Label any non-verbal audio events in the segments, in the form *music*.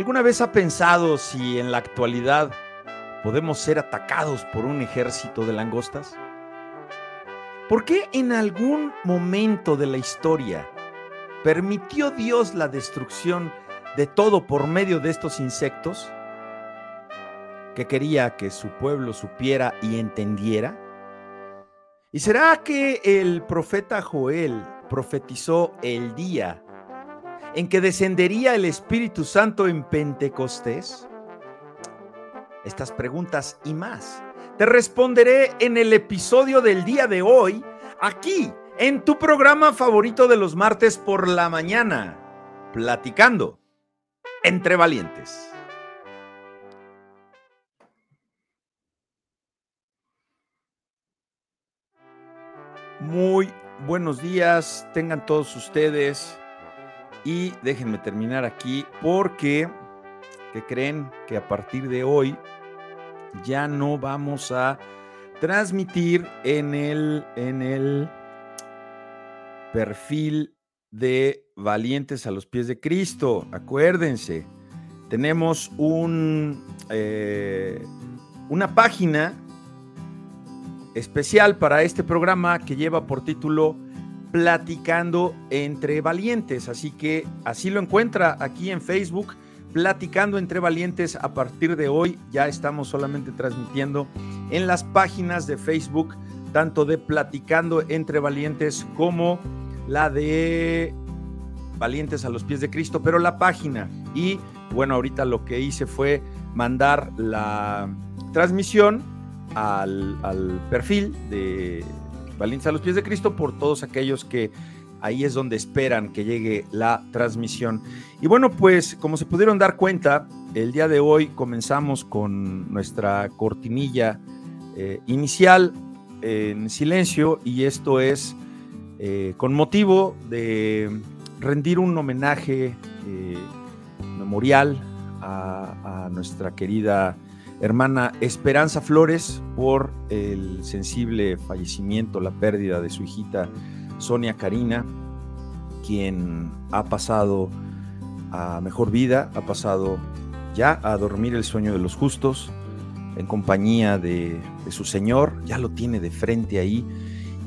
¿Alguna vez ha pensado si en la actualidad podemos ser atacados por un ejército de langostas? ¿Por qué en algún momento de la historia permitió Dios la destrucción de todo por medio de estos insectos? ¿Que quería que su pueblo supiera y entendiera? ¿Y será que el profeta Joel profetizó el día en que descendería el Espíritu Santo en Pentecostés? Estas preguntas y más te responderé en el episodio del día de hoy, aquí, en tu programa favorito de los martes por la mañana, platicando entre valientes. Muy buenos días, tengan todos ustedes. Y déjenme terminar aquí porque, que creen que a partir de hoy ya no vamos a transmitir en el, en el perfil de Valientes a los pies de Cristo. Acuérdense, tenemos un, eh, una página especial para este programa que lleva por título Platicando entre Valientes. Así que así lo encuentra aquí en Facebook, Platicando entre Valientes. A partir de hoy ya estamos solamente transmitiendo en las páginas de Facebook, tanto de Platicando entre Valientes como la de Valientes a los pies de Cristo, pero la página. Y bueno, ahorita lo que hice fue mandar la transmisión al, al perfil de Valientes a los pies de Cristo por todos aquellos que ahí es donde esperan que llegue la transmisión. Y bueno, pues como se pudieron dar cuenta, el día de hoy comenzamos con nuestra cortinilla eh, inicial en silencio y esto es eh, con motivo de rendir un homenaje eh, memorial a, a nuestra querida hermana Esperanza Flores por el sensible fallecimiento, la pérdida de su hijita Sonia Karina, quien ha pasado a mejor vida, ha pasado ya a dormir el sueño de los justos en compañía de, su Señor, ya lo tiene de frente ahí.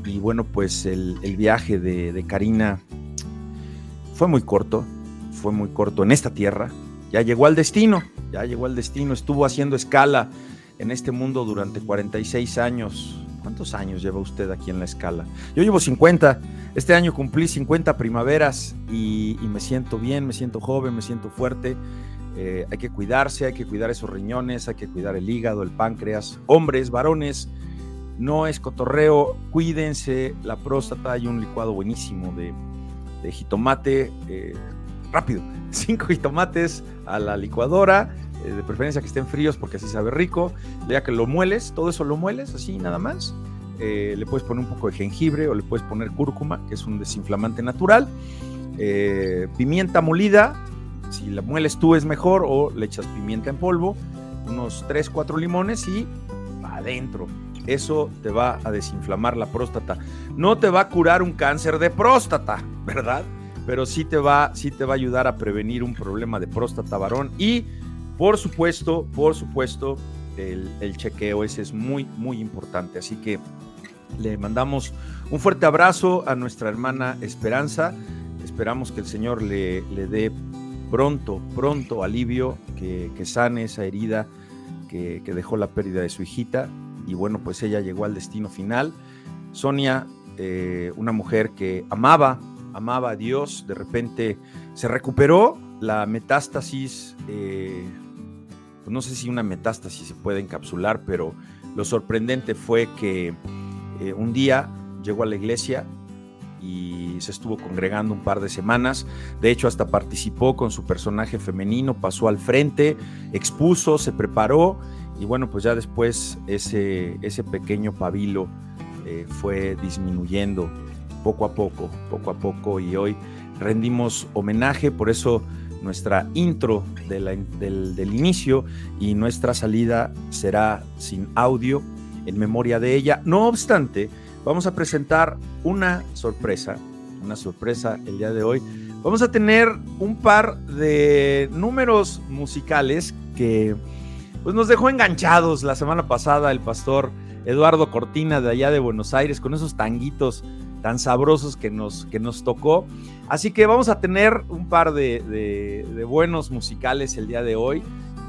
Y bueno, pues el, viaje de, de Karina fue muy corto, fue muy corto en esta tierra, ya llegó al destino, ya llegó al destino, estuvo haciendo escala en este mundo durante 46 años. ¿Cuántos años lleva usted aquí en la escala? Yo llevo 50. Este año cumplí 50 primaveras y, me siento bien, me siento joven, me siento fuerte. Eh, hay que cuidarse, hay que cuidar esos riñones, hay que cuidar el hígado, el páncreas. Hombres, varones, no es cotorreo, cuídense la próstata. Hay un licuado buenísimo de, jitomate. Eh, rápido, *laughs* cinco jitomates a la licuadora, eh, de preferencia que estén fríos porque así sabe rico, ya que lo mueles, todo eso lo mueles así nada más. Eh, le puedes poner un poco de jengibre o le puedes poner cúrcuma, que es un desinflamante natural. Eh, pimienta molida, si la mueles tú es mejor, o le echas pimienta en polvo, unos 3, 4 limones y adentro. Eso te va a desinflamar la próstata. No te va a curar un cáncer de próstata, ¿verdad? Pero sí te va, sí te va a ayudar a prevenir un problema de próstata varón y por supuesto, por supuesto, el, chequeo ese es muy, muy importante. Así que le mandamos un fuerte abrazo a nuestra hermana Esperanza. Esperamos que el Señor le, le dé pronto, pronto alivio, que, sane esa herida que, dejó la pérdida de su hijita. Y bueno, pues ella llegó al destino final. Sonia, eh, una mujer que amaba amaba a Dios, de repente se recuperó la metástasis, eh, pues no sé si una metástasis se puede encapsular, pero lo sorprendente fue que eh, un día llegó a la iglesia y se estuvo congregando un par de semanas. De hecho, hasta participó con su personaje femenino, pasó al frente, expuso, se preparó y bueno, pues ya después ese, ese pequeño pabilo eh, fue disminuyendo poco a poco, poco a poco y hoy rendimos homenaje, por eso nuestra intro del, del, inicio y nuestra salida será sin audio en memoria de ella. No obstante, vamos a presentar una sorpresa, una sorpresa el día de hoy, vamos a tener un par de números musicales que pues, nos dejó enganchados la semana pasada el pastor Eduardo Cortina de allá de Buenos Aires con esos tanguitos tan sabrosos que nos, que nos tocó. Así que vamos a tener un par de, buenos musicales el día de hoy.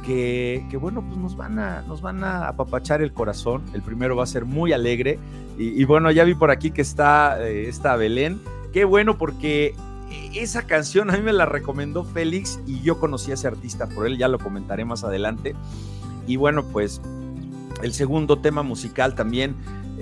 Que, bueno, pues nos van, a, nos van a apapachar el corazón. El primero va a ser muy alegre. Y, bueno, ya vi por aquí que está, eh, está Belén. Qué bueno porque esa canción a mí me la recomendó Félix y yo conocí a ese artista por él, ya lo comentaré más adelante. Y bueno, pues el segundo tema musical también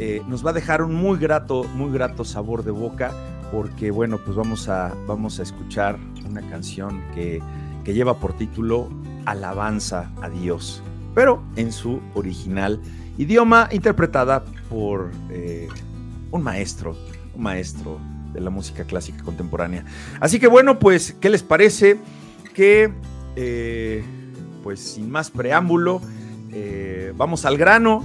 eh, nos va a dejar un muy grato, muy grato sabor de boca, porque bueno, pues vamos a, vamos a escuchar una canción que, lleva por título Alabanza a Dios, pero en su original idioma, interpretada por eh, un maestro, un maestro de la música clásica contemporánea. Así que bueno, pues, ¿qué les parece? Que, eh, pues sin más preámbulo, vamos al grano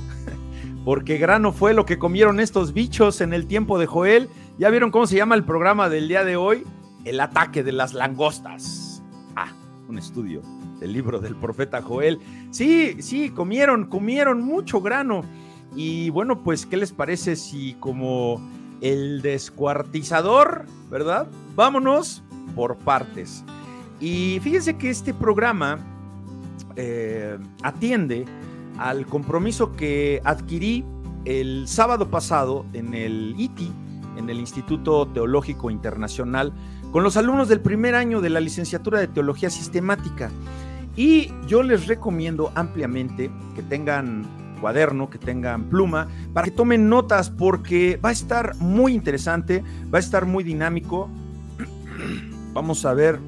porque grano fue lo que comieron estos bichos en el tiempo de Joel. ¿Ya vieron cómo se llama el programa del día de hoy? El ataque de las langostas. Ah, un estudio del libro del profeta Joel. Sí, sí, comieron, comieron mucho grano. Y bueno, pues, ¿qué les parece si como el descuartizador, ¿verdad? Vámonos por partes. Y fíjense que este programa eh, atiende al compromiso que adquirí el sábado pasado en el ITI, en el Instituto Teológico Internacional, con los alumnos del primer año de la licenciatura de Teología Sistemática. Y yo les recomiendo ampliamente que tengan cuaderno, que tengan pluma, para que tomen notas porque va a estar muy interesante, va a estar muy dinámico. *clears throat* Vamos a ver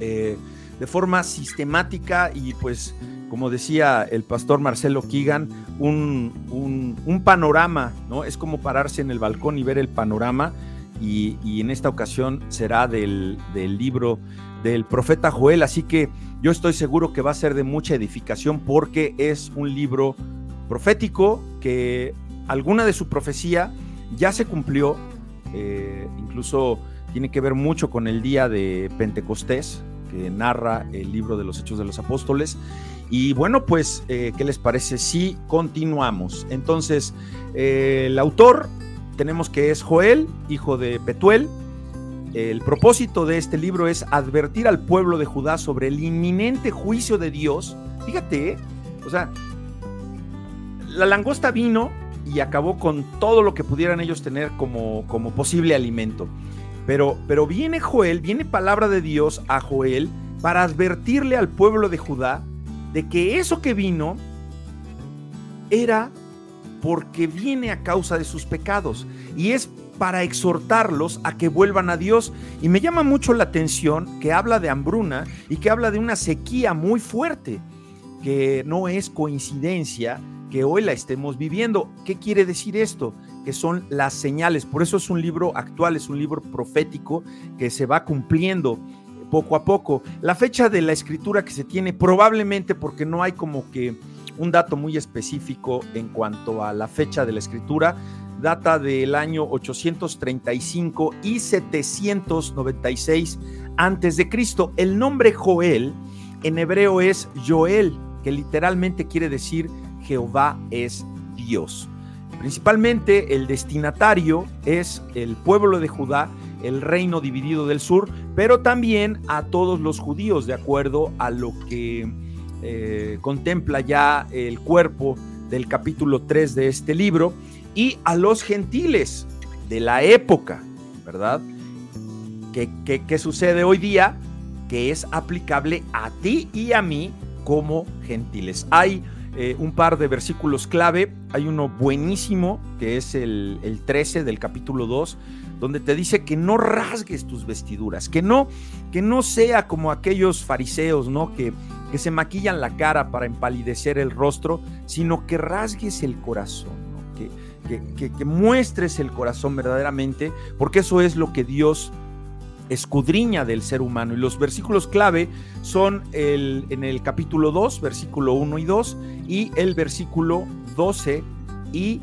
eh, de forma sistemática y pues como decía el pastor Marcelo Keegan, un, panorama, ¿no? Es como pararse en el balcón y ver el panorama. Y, en esta ocasión será del, libro del profeta Joel. Así que yo estoy seguro que va a ser de mucha edificación porque es un libro profético que alguna de su profecía ya se cumplió. Eh, incluso tiene que ver mucho con el día de Pentecostés, que narra el libro de los Hechos de los Apóstoles. Y bueno, pues, eh, ¿qué les parece si continuamos? Entonces, eh, el autor tenemos que es Joel, hijo de Petuel. El propósito de este libro es advertir al pueblo de Judá sobre el inminente juicio de Dios. Fíjate, ¿eh? o sea, la langosta vino y acabó con todo lo que pudieran ellos tener como, como posible alimento. Pero, pero viene Joel, viene palabra de Dios a Joel para advertirle al pueblo de Judá de que eso que vino era porque viene a causa de sus pecados y es para exhortarlos a que vuelvan a Dios. Y me llama mucho la atención que habla de hambruna y que habla de una sequía muy fuerte, que no es coincidencia que hoy la estemos viviendo. ¿Qué quiere decir esto? Que son las señales. Por eso es un libro actual, es un libro profético que se va cumpliendo poco a poco. La fecha de la escritura que se tiene probablemente porque no hay como que un dato muy específico en cuanto a la fecha de la escritura, data del año 835 y 796 antes de Cristo. El nombre Joel en hebreo es Joel, que literalmente quiere decir Jehová es Dios. Principalmente el destinatario es el pueblo de Judá el reino dividido del sur, pero también a todos los judíos, de acuerdo a lo que eh, contempla ya el cuerpo del capítulo 3 de este libro, y a los gentiles de la época, ¿verdad? ¿Qué, sucede hoy día? Que es aplicable a ti y a mí como gentiles. Hay eh, un par de versículos clave. Hay uno buenísimo, que es el, el 13 del capítulo 2, donde te dice que no rasgues tus vestiduras, que no, que no sea como aquellos fariseos, ¿no? Que, que se maquillan la cara para empalidecer el rostro, sino que rasgues el corazón, que, que, que, muestres el corazón verdaderamente, porque eso es lo que Dios escudriña del ser humano. Y los versículos clave son el, en el capítulo 2, versículo 1 y 2, y el versículo 12 y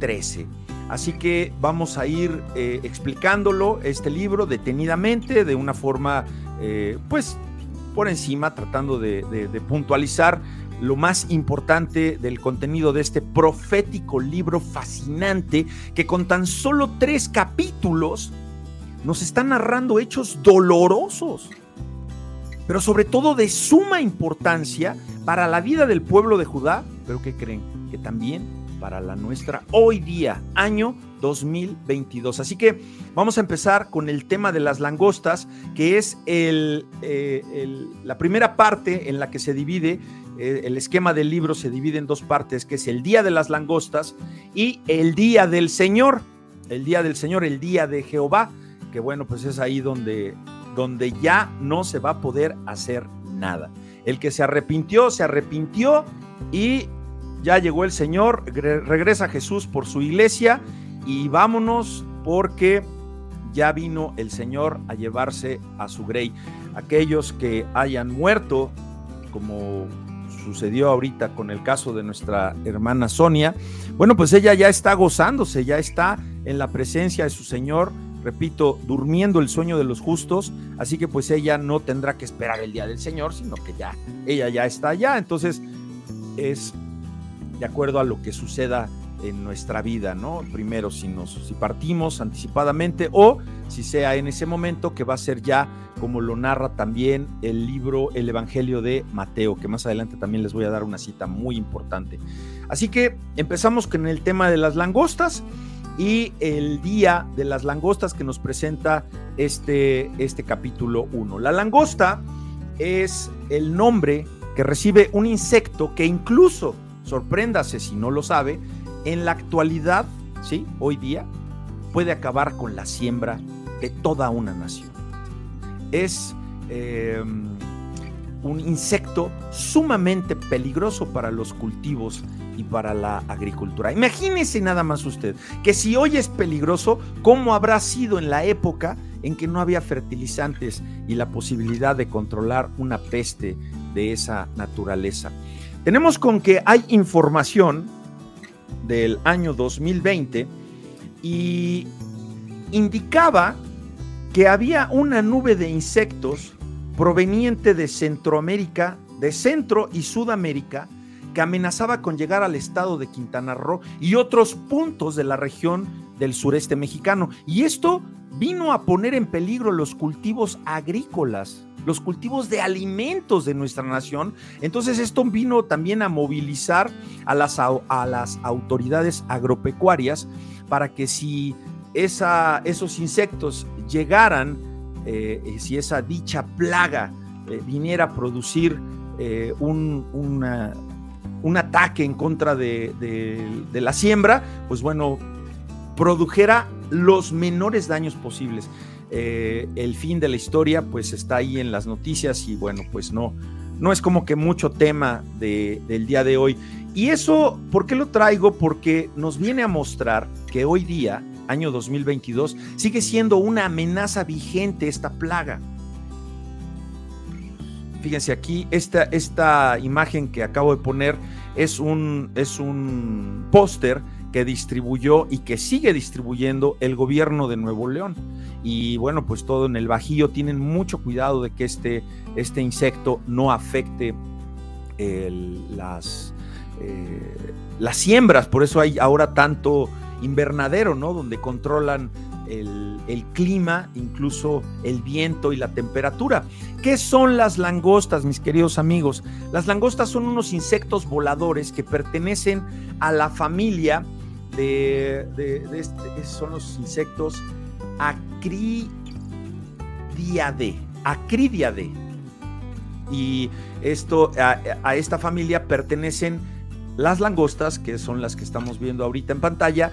13. Así que vamos a ir eh, explicándolo, este libro, detenidamente, de una forma, eh, pues, por encima, tratando de, puntualizar lo más importante del contenido de este profético libro fascinante que con tan solo tres capítulos nos está narrando hechos dolorosos, pero sobre todo de suma importancia para la vida del pueblo de Judá, pero que creen que también para la nuestra hoy día, año 2022. Así que vamos a empezar con el tema de las langostas, que es el, eh, la primera parte en la que se divide eh, el esquema del libro se divide en dos partes, que es el día de las langostas y el día del Señor, el día del Señor, el día de Jehová, que bueno, pues es ahí donde, donde ya no se va a poder hacer nada. El que se arrepintió, se arrepintió y ya llegó el Señor, regresa Jesús por su iglesia y vámonos porque ya vino el Señor a llevarse a su grey. Aquellos que hayan muerto, como sucedió ahorita con el caso de nuestra hermana Sonia, bueno, pues ella ya está gozándose, ya está en la presencia de su Señor, repito, durmiendo el sueño de los justos, así que pues ella no tendrá que esperar el día del Señor, sino que ya, ella ya está allá, entonces es de acuerdo a lo que suceda en nuestra vida, ¿no? Primero, si, nos, si partimos anticipadamente o si sea en ese momento que va a ser ya como lo narra también el libro El Evangelio de Mateo, que más adelante también les voy a dar una cita muy importante. Así que empezamos con el tema de las langostas y el día de las langostas que nos presenta este, este capítulo 1. La langosta es el nombre que recibe un insecto que incluso, sorpréndase si no lo sabe, en la actualidad, ¿sí? Hoy día, puede acabar con la siembra de toda una nación. Es em, un insecto sumamente peligroso para los cultivos y para la agricultura. Imagínese nada más usted que si hoy es peligroso, ¿cómo habrá sido en la época en que no había fertilizantes y la posibilidad de controlar una peste de esa naturaleza? Tenemos con que hay información del año 2020 y indicaba que había una nube de insectos proveniente de Centroamérica, de Centro y Sudamérica, que amenazaba con llegar al estado de Quintana Roo y otros puntos de la región del sureste mexicano. Y esto vino a poner en peligro los cultivos agrícolas los cultivos de alimentos de nuestra nación. Entonces esto vino también a movilizar a las, a las autoridades agropecuarias para que si esa, esos insectos llegaran, eh, eh, si esa dicha plaga eh, viniera a producir un, un, ataque en contra de, de la siembra, pues bueno, produjera los menores daños posibles. Eh, el fin de la historia pues está ahí en las noticias y bueno, pues no, no es como que mucho tema del día de hoy. Y eso, ¿por qué lo traigo? Porque nos viene a mostrar que hoy día, año 2022, sigue siendo una amenaza vigente esta plaga. Fíjense aquí, esta, esta imagen que acabo de poner es un, es un póster que distribuyó y que sigue distribuyendo el gobierno de Nuevo León. Y bueno, pues todo en el Bajío tienen mucho cuidado de que este, este insecto no afecte las, eh, las siembras, por eso hay ahora tanto invernadero, ¿no? Donde controlan el, el, clima, incluso el viento y la temperatura. ¿Qué son las langostas, mis queridos amigos? Las langostas son unos insectos voladores que pertenecen a la familia de, este, son los insectos Acridiade. Acridiade. Y esto, a, esta familia pertenecen las langostas, que son las que estamos viendo ahorita en pantalla.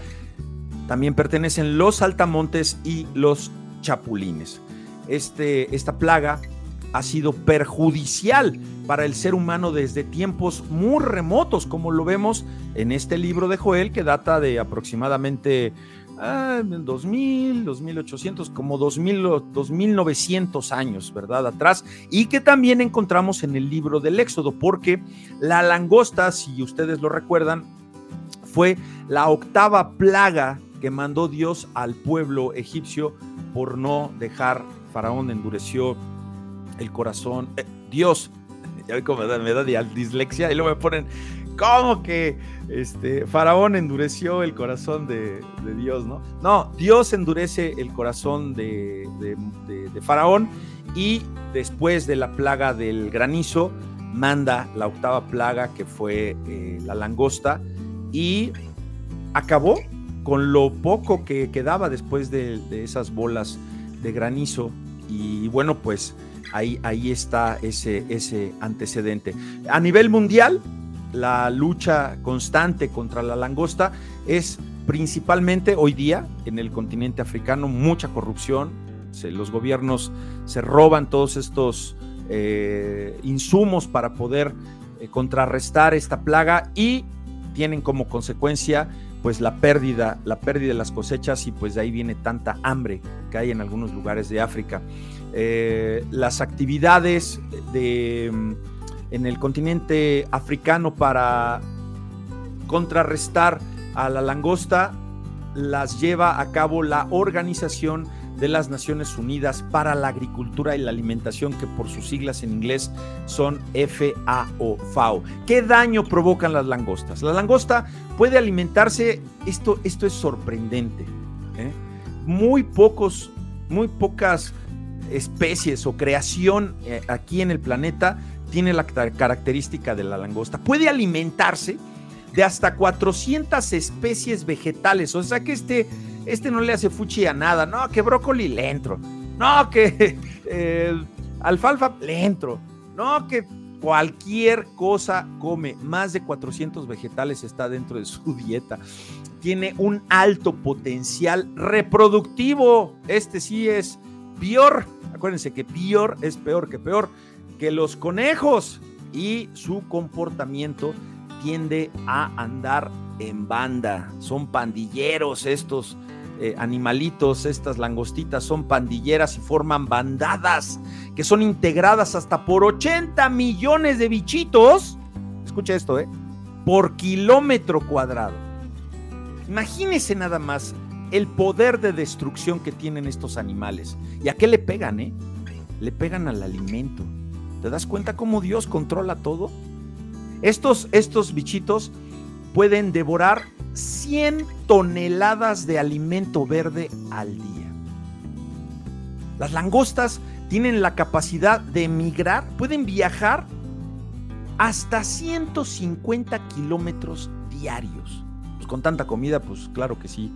También pertenecen los saltamontes y los chapulines. Este, esta plaga ha sido perjudicial para el ser humano desde tiempos muy remotos, como lo vemos en este libro de Joel que data de aproximadamente 2000, 2800, como 2000, 2900 años, ¿verdad? Atrás, y que también encontramos en el libro del Éxodo, porque la langosta, si ustedes lo recuerdan, fue la octava plaga que mandó Dios al pueblo egipcio por no dejar, Faraón endureció el corazón. Eh, Dios, *laughs* ya ve cómo me da, me da dislexia y luego me ponen, ¿cómo que este, Faraón endureció el corazón de, Dios, no? No, Dios endurece el corazón de, Faraón y después de la plaga del granizo, manda la octava plaga que fue eh, la langosta y acabó con lo poco que quedaba después de, esas bolas de granizo. Y bueno, pues ahí, ahí está ese, ese antecedente. A nivel mundial, la lucha constante contra la langosta es principalmente hoy día en el continente africano mucha corrupción. los gobiernos se roban todos estos eh, insumos para poder eh, contrarrestar esta plaga y tienen como consecuencia pues la pérdida, la pérdida de las cosechas y pues de ahí viene tanta hambre que hay en algunos lugares de África. Eh, las actividades de, mm, en el continente africano para contrarrestar a la langosta las lleva a cabo la Organización de las Naciones Unidas para la Agricultura y la Alimentación, que por sus siglas en inglés son FAO. FAO. ¿Qué daño provocan las langostas? La langosta puede alimentarse, esto, esto es sorprendente, ¿eh? muy pocos, muy pocas especies o creación eh, aquí en el planeta tiene la característica de la langosta. Puede alimentarse de hasta 400 especies vegetales, o sea que este este no le hace fuchi a nada, no, que brócoli le entro, no, que *laughs* eh, alfalfa le entro, no, que cualquier cosa come, más de 400 vegetales está dentro de su *laughs* dieta. Tiene un alto potencial reproductivo. Este sí es peor. Acuérdense que peor es peor que peor que los conejos y su comportamiento tiende a andar en banda. Son pandilleros estos eh, animalitos, estas langostitas son pandilleras y forman bandadas que son integradas hasta por 80 millones de bichitos. Escucha esto, ¿eh? Por kilómetro cuadrado. Imagínese nada más el poder de destrucción que tienen estos animales. ¿Y a qué le pegan, eh? Le pegan al alimento. ¿Te das cuenta cómo Dios controla todo? Estos, estos bichitos pueden devorar 100 toneladas de alimento verde al día. Las langostas tienen la capacidad de emigrar, pueden viajar hasta 150 kilómetros diarios. Pues con tanta comida, pues claro que sí.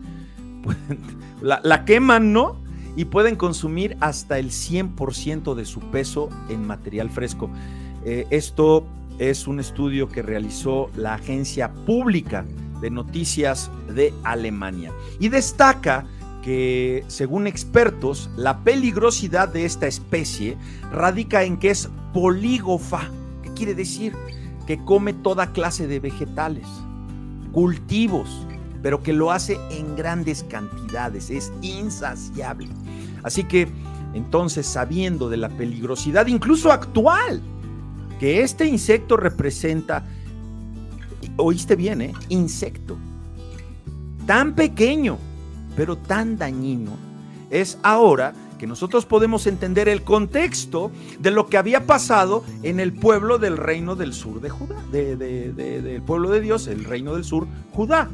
*laughs* La, queman, ¿no? Y pueden consumir hasta el 100% de su peso en material fresco. Eh, esto es un estudio que realizó la agencia pública de noticias de Alemania y destaca que, según expertos, la peligrosidad de esta especie radica en que es polígofa. ¿Qué quiere decir? Que come toda clase de vegetales, cultivos, pero que lo hace en grandes cantidades, es insaciable. Así que, entonces, sabiendo de la peligrosidad, incluso actual, que este insecto representa, oíste bien, ¿eh? insecto, tan pequeño, pero tan dañino, es ahora que nosotros podemos entender el contexto de lo que había pasado en el pueblo del reino del sur de Judá, del pueblo de Dios, el reino del sur, Judá.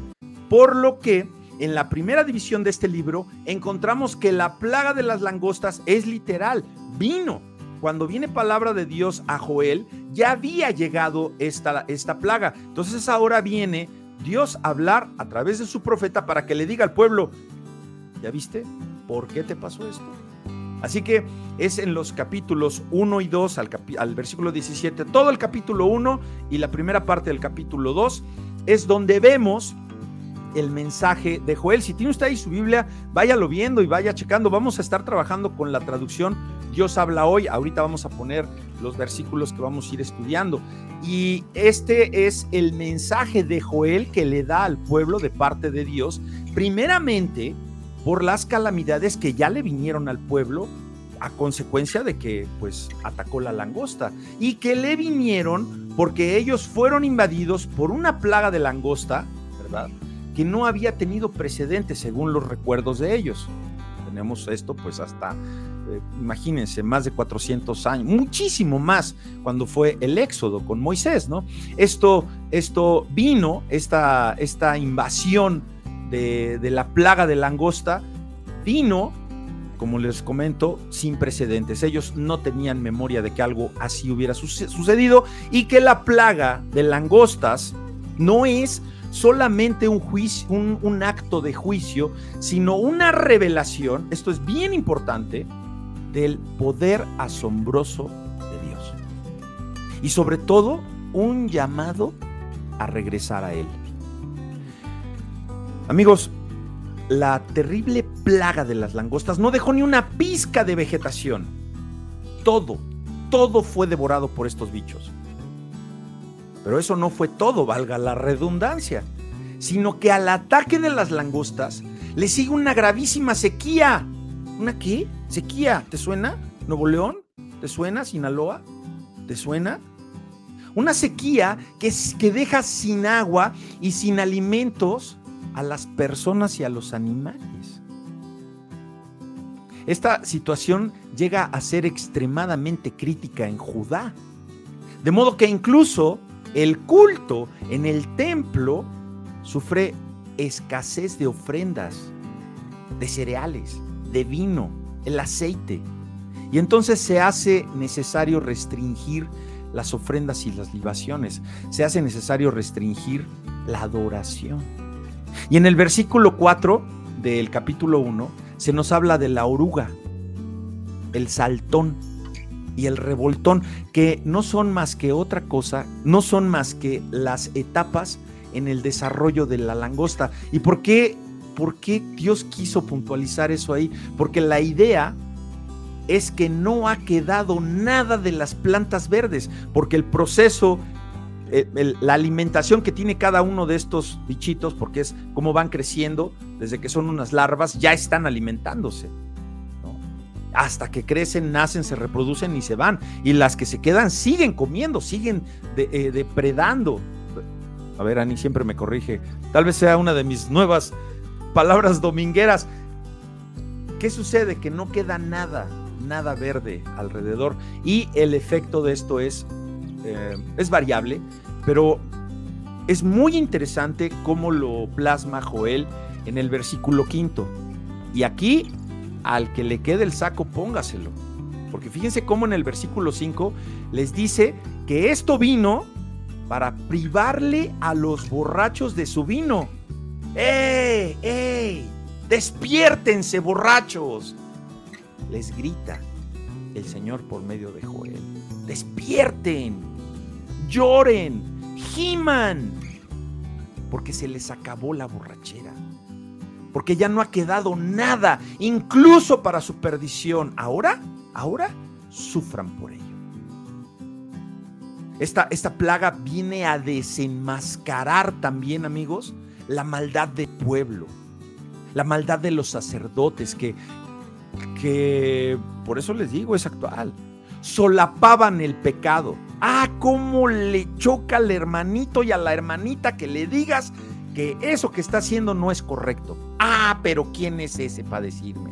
Por lo que en la primera división de este libro encontramos que la plaga de las langostas es literal, vino cuando viene palabra de Dios a Joel, ya había llegado esta, esta plaga. Entonces ahora viene Dios a hablar a través de su profeta para que le diga al pueblo, ¿ya viste? ¿Por qué te pasó esto? Así que es en los capítulos 1 y 2 al, al, versículo 17, todo el capítulo 1 y la primera parte del capítulo 2 es donde vemos el mensaje de Joel. Si tiene usted ahí su Biblia, váyalo viendo y vaya checando. Vamos a estar trabajando con la traducción Dios habla hoy. Ahorita vamos a poner los versículos que vamos a ir estudiando. Y este es el mensaje de Joel que le da al pueblo de parte de Dios, primeramente por las calamidades que ya le vinieron al pueblo a consecuencia de que pues atacó la langosta y que le vinieron porque ellos fueron invadidos por una plaga de langosta, ¿verdad? No había tenido precedentes según los recuerdos de ellos. Tenemos esto pues hasta, eh, imagínense, más de 400 años, muchísimo más cuando fue el éxodo con Moisés, ¿no? Esto, esto vino, esta, esta invasión de, de la plaga de langosta, vino como les comento, sin precedentes. Ellos no tenían memoria de que algo así hubiera sucedido y que la plaga de langostas no es solamente un, juicio, un, acto de juicio, sino una revelación, esto es bien importante, del poder asombroso de Dios. Y sobre todo, un llamado a regresar a Él. Amigos, la terrible plaga de las langostas no dejó ni una pizca de vegetación. Todo, todo fue devorado por estos bichos. Pero eso no fue todo, valga la redundancia, sino que al ataque de las langostas le sigue una gravísima sequía. ¿Una qué? ¿Sequía? ¿Te suena? ¿Nuevo León? ¿Te suena? ¿Sinaloa? ¿Te suena? Una sequía que, que deja sin agua y sin alimentos a las personas y a los animales. Esta situación llega a ser extremadamente crítica en Judá. De modo que incluso el culto en el templo sufre escasez de ofrendas, de cereales, de vino, el aceite. Y entonces se hace necesario restringir las ofrendas y las libaciones. Se hace necesario restringir la adoración. Y en el versículo 4 del capítulo 1 se nos habla de la oruga, el saltón y el revoltón, que no son más que otra cosa, no son más que las etapas en el desarrollo de la langosta. ¿Y por qué, por qué Dios quiso puntualizar eso ahí? Porque la idea es que no ha quedado nada de las plantas verdes, porque el proceso eh, la alimentación que tiene cada uno de estos bichitos, porque es cómo van creciendo, desde que son unas larvas, ya están alimentándose. Hasta que crecen, nacen, se reproducen y se van. Y las que se quedan siguen comiendo, siguen eh, depredando. A ver, Ani siempre me corrige. Tal vez sea una de mis nuevas palabras domingueras. ¿Qué sucede? Que no queda nada, nada verde alrededor. Y el efecto de esto es eh, es variable, pero es muy interesante cómo lo plasma Joel en el versículo quinto. Y aquí, al que le quede el saco, póngaselo. Porque fíjense cómo en el versículo 5 les dice que esto vino para privarle a los borrachos de su vino. ¡Ey! ¡Ey! ¡Despiértense, borrachos! Les grita el Señor por medio de Joel. ¡Despierten! lloren, giman, porque se les acabó la borrachera, porque ya no ha quedado nada, incluso para su perdición. Ahora, ahora, sufran por ello. Esta, esta plaga viene a desenmascarar también, amigos, la maldad del pueblo, la maldad de los sacerdotes que, que, por eso les digo, es actual, solapaban el pecado Ah, cómo le choca al hermanito y a la hermanita que le digas eso que está haciendo no es correcto. Ah, pero ¿quién es ese para decirme?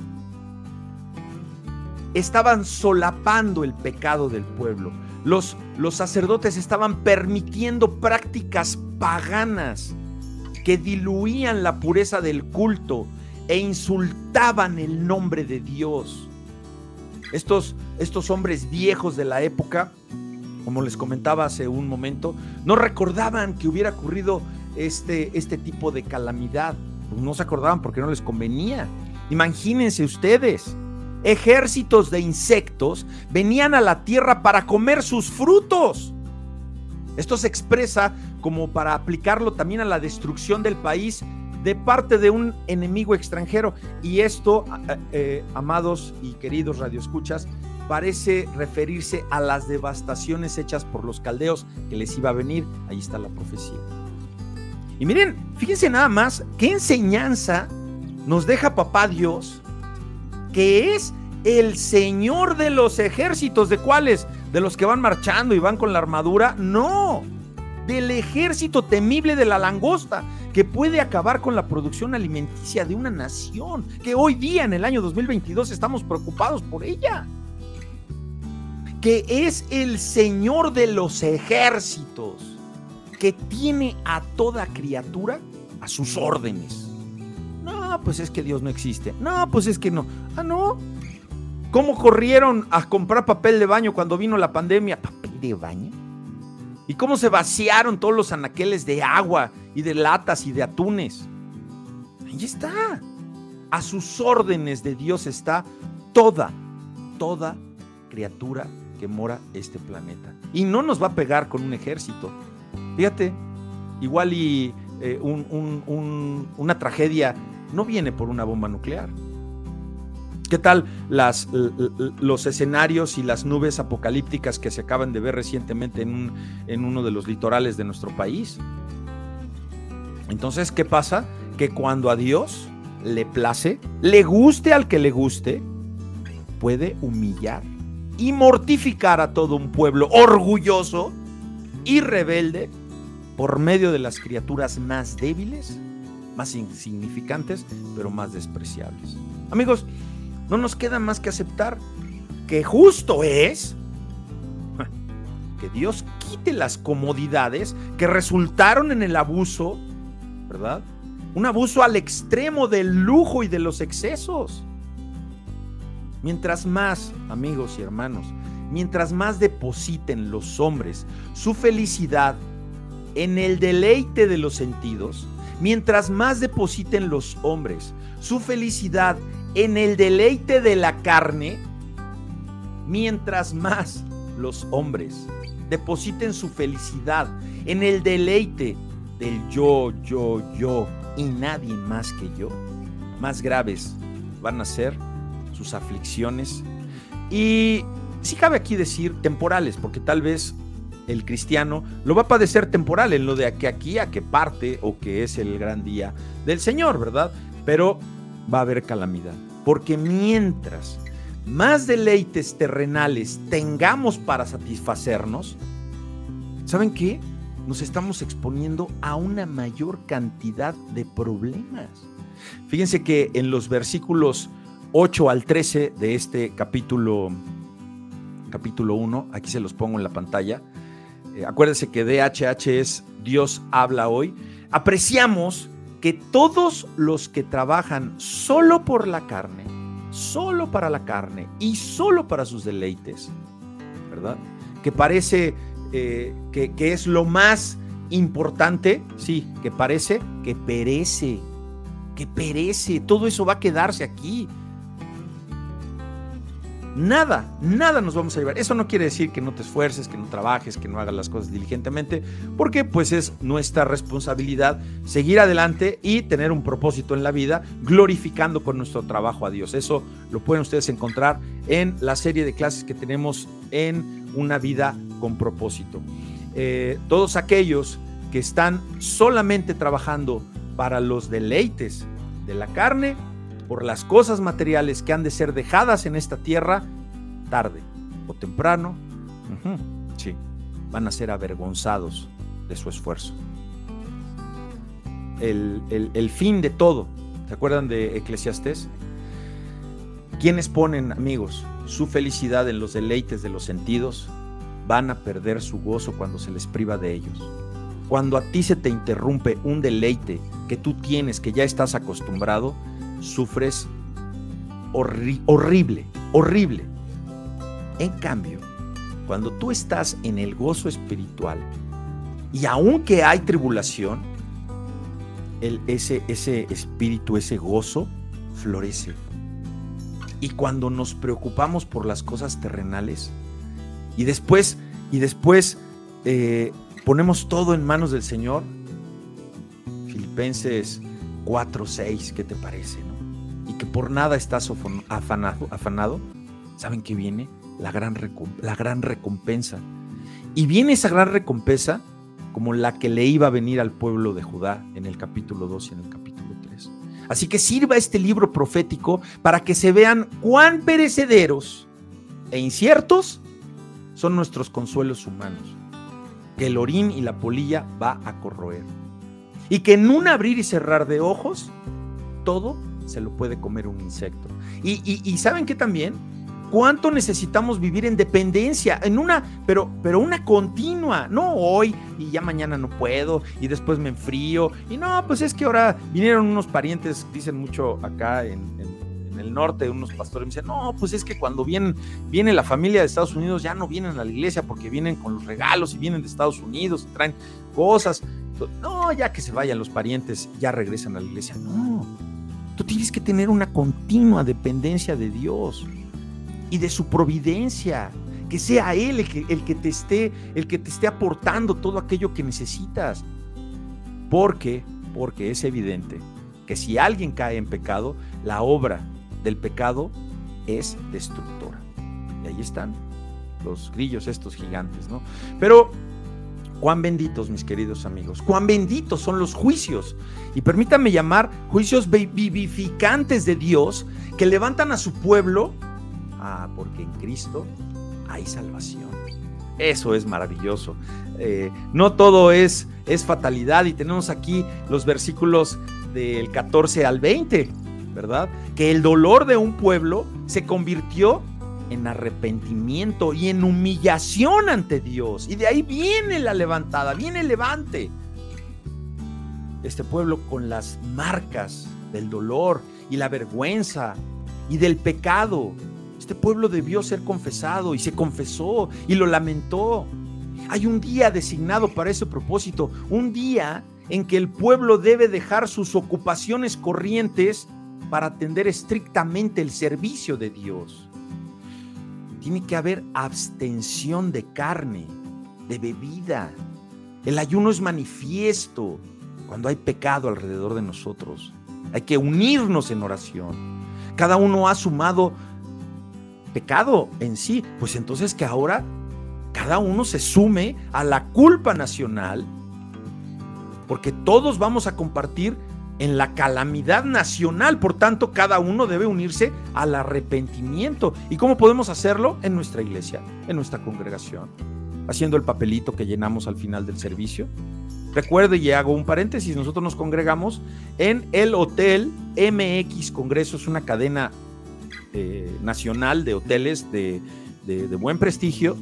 Estaban solapando el pecado del pueblo. Los, los sacerdotes estaban permitiendo prácticas paganas que diluían la pureza del culto e insultaban el nombre de Dios. Estos, estos hombres viejos de la época como les comentaba hace un momento, no recordaban que hubiera ocurrido este, este tipo de calamidad. Pues no se acordaban porque no les convenía. Imagínense ustedes, ejércitos de insectos venían a la tierra para comer sus frutos. Esto se expresa como para aplicarlo también a la destrucción del país de parte de un enemigo extranjero. Y esto, eh, amados y queridos radioescuchas, parece referirse a las devastaciones hechas por los caldeos que les iba a venir. Ahí está la profecía. Y miren, fíjense nada más qué enseñanza nos deja papá Dios, que es el Señor de los ejércitos, ¿de cuáles? ¿De los que van marchando y van con la armadura? No, del ejército temible de la langosta, que puede acabar con la producción alimenticia de una nación, que hoy día en el año 2022 estamos preocupados por ella, que es el Señor de los ejércitos, que tiene a toda criatura a sus órdenes. No, pues es que Dios no existe. No, pues es que no. Ah, no. ¿Cómo corrieron a comprar papel de baño cuando vino la pandemia? ¿Papel de baño? ¿Y cómo se vaciaron todos los anaqueles de agua y de latas y de atunes? Ahí está. A sus órdenes de Dios está toda, toda criatura que mora este planeta. Y no nos va a pegar con un ejército. Fíjate, igual y eh, una tragedia no viene por una bomba nuclear. ¿Qué tal las, los escenarios y las nubes apocalípticas que se acaban de ver recientemente en, en uno de los litorales de nuestro país? Entonces, ¿qué pasa? Que cuando a Dios le place, le guste al que le guste, puede humillar y mortificar a todo un pueblo orgulloso y rebelde por medio de las criaturas más débiles, más insignificantes, pero más despreciables. Amigos, no nos queda más que aceptar que justo es *laughs* que Dios quite las comodidades que resultaron en el abuso, ¿verdad? Un abuso al extremo del lujo y de los excesos. Mientras más, amigos y hermanos, mientras más depositen los hombres su felicidad en el deleite de los sentidos, mientras más depositen los hombres su felicidad en el deleite de la carne, mientras más los hombres depositen su felicidad en el deleite del yo, yo, yo y nadie más que yo, más graves van a ser sus aflicciones. Y si cabe aquí decir temporales, porque tal vez el cristiano lo va a padecer temporal en lo de que aquí a que parte o que es el gran día del Señor, ¿verdad? Pero va a haber calamidad. Porque mientras más deleites terrenales tengamos para satisfacernos, ¿saben qué? Nos estamos exponiendo a una mayor cantidad de problemas. Fíjense que en los versículos 8 al 13 de este capítulo capítulo 1, aquí se los pongo en la pantalla. Eh, acuérdense que DHH es Dios habla hoy. Apreciamos que todos los que trabajan solo por la carne, solo para la carne y solo para sus deleites, ¿verdad? Que parece eh, que, que es lo más importante, sí, que parece que perece, que perece, todo eso va a quedarse aquí. Nada, nada nos vamos a llevar. Eso no quiere decir que no te esfuerces, que no trabajes, que no hagas las cosas diligentemente, porque pues es nuestra responsabilidad seguir adelante y tener un propósito en la vida, glorificando con nuestro trabajo a Dios. Eso lo pueden ustedes encontrar en la serie de clases que tenemos en Una vida con propósito. Eh, todos aquellos que están solamente trabajando para los deleites de la carne, por las cosas materiales que han de ser dejadas en esta tierra, tarde o temprano, sí, van a ser avergonzados de su esfuerzo. El, el fin de todo, ¿se acuerdan de Eclesiastés? Quienes ponen, amigos, su felicidad en los deleites de los sentidos, van a perder su gozo cuando se les priva de ellos. Cuando a ti se te interrumpe un deleite que tú tienes, que ya estás acostumbrado, sufres horrible, horrible. En cambio, cuando tú estás en el gozo espiritual y aunque hay tribulación, el, ese, ese espíritu, ese gozo, florece. Y cuando nos preocupamos por las cosas terrenales y después, y después eh, ponemos todo en manos del Señor, Filipenses 4, 6, ¿qué te parece? Que por nada estás afanado, afanado ¿saben qué viene? La gran, la gran recompensa. Y viene esa gran recompensa como la que le iba a venir al pueblo de Judá en el capítulo 2 y en el capítulo 3. Así que sirva este libro profético para que se vean cuán perecederos e inciertos son nuestros consuelos humanos, que el orín y la polilla va a corroer. y que en un abrir y cerrar de ojos, todo se lo puede comer un insecto. Y, y, saben que también, cuánto necesitamos vivir en dependencia, en una, pero, pero una continua, no hoy y ya mañana no puedo y después me enfrío y no, pues es que ahora vinieron unos parientes, dicen mucho acá en, el norte, unos pastores me dicen, no, pues es que cuando vienen, viene la familia de Estados Unidos ya no vienen a la iglesia porque vienen con los regalos y vienen de Estados Unidos y traen cosas. No, ya que se vayan los parientes, ya regresan a la iglesia. No, tienes que tener una continua dependencia de Dios y de su providencia. Que sea Él el que, te, esté, el que te esté aportando todo aquello que necesitas. Porque, porque es evidente que si alguien cae en pecado, la obra del pecado es destructora. Y ahí están los grillos estos gigantes, ¿no? Pero cuán benditos, mis queridos amigos, cuán benditos son los juicios. Y permítanme llamar juicios vivificantes de Dios que levantan a su pueblo, ah, porque en Cristo hay salvación. Eso es maravilloso. Eh, no todo es, es fatalidad y tenemos aquí los versículos del 14 al 20 ¿verdad? Que el dolor de un pueblo se convirtió en arrepentimiento y en humillación ante Dios. Y de ahí viene la levantada, viene el levante. Este pueblo con las marcas del dolor y la vergüenza y del pecado. Este pueblo debió ser confesado y se confesó y lo lamentó. Hay un día designado para ese propósito, un día en que el pueblo debe dejar sus ocupaciones corrientes para atender estrictamente el servicio de Dios. Tiene que haber abstención de carne, de bebida. El ayuno es manifiesto cuando hay pecado alrededor de nosotros. Hay que unirnos en oración. Cada uno ha sumado pecado en sí. Pues entonces que ahora cada uno se sume a la culpa nacional, porque todos vamos a compartir en la calamidad nacional. Por tanto, cada uno debe unirse al arrepentimiento. ¿Y cómo podemos hacerlo? En nuestra iglesia, en nuestra congregación, haciendo el papelito que llenamos al final del servicio. Recuerde y hago un paréntesis, nosotros nos congregamos en el Hotel MX Congreso, es una cadena eh, nacional de hoteles de, de buen prestigio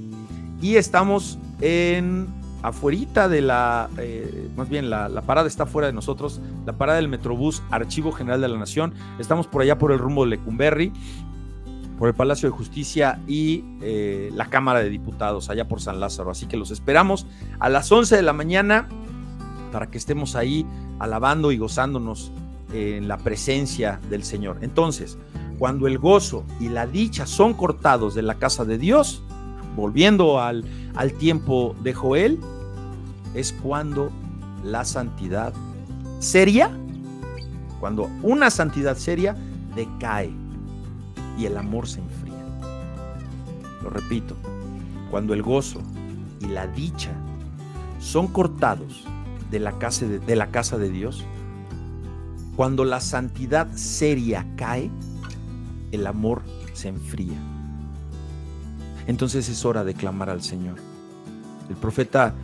y estamos en afuerita de la, eh, más bien la, parada está fuera de nosotros, la parada del Metrobús Archivo General de la Nación. Estamos por allá por el rumbo de Lecumberri, por el Palacio de Justicia y eh, la Cámara de Diputados, allá por San Lázaro. Así que los esperamos a las 11 de la mañana para que estemos ahí alabando y gozándonos en la presencia del Señor. Entonces, cuando el gozo y la dicha son cortados de la casa de Dios, volviendo al, al tiempo de Joel, es cuando la santidad seria, cuando una santidad seria decae y el amor se enfría. Lo repito, cuando el gozo y la dicha son cortados de la casa de, de la casa de Dios, cuando la santidad seria cae, el amor se enfría. Entonces es hora de clamar al Señor. El profeta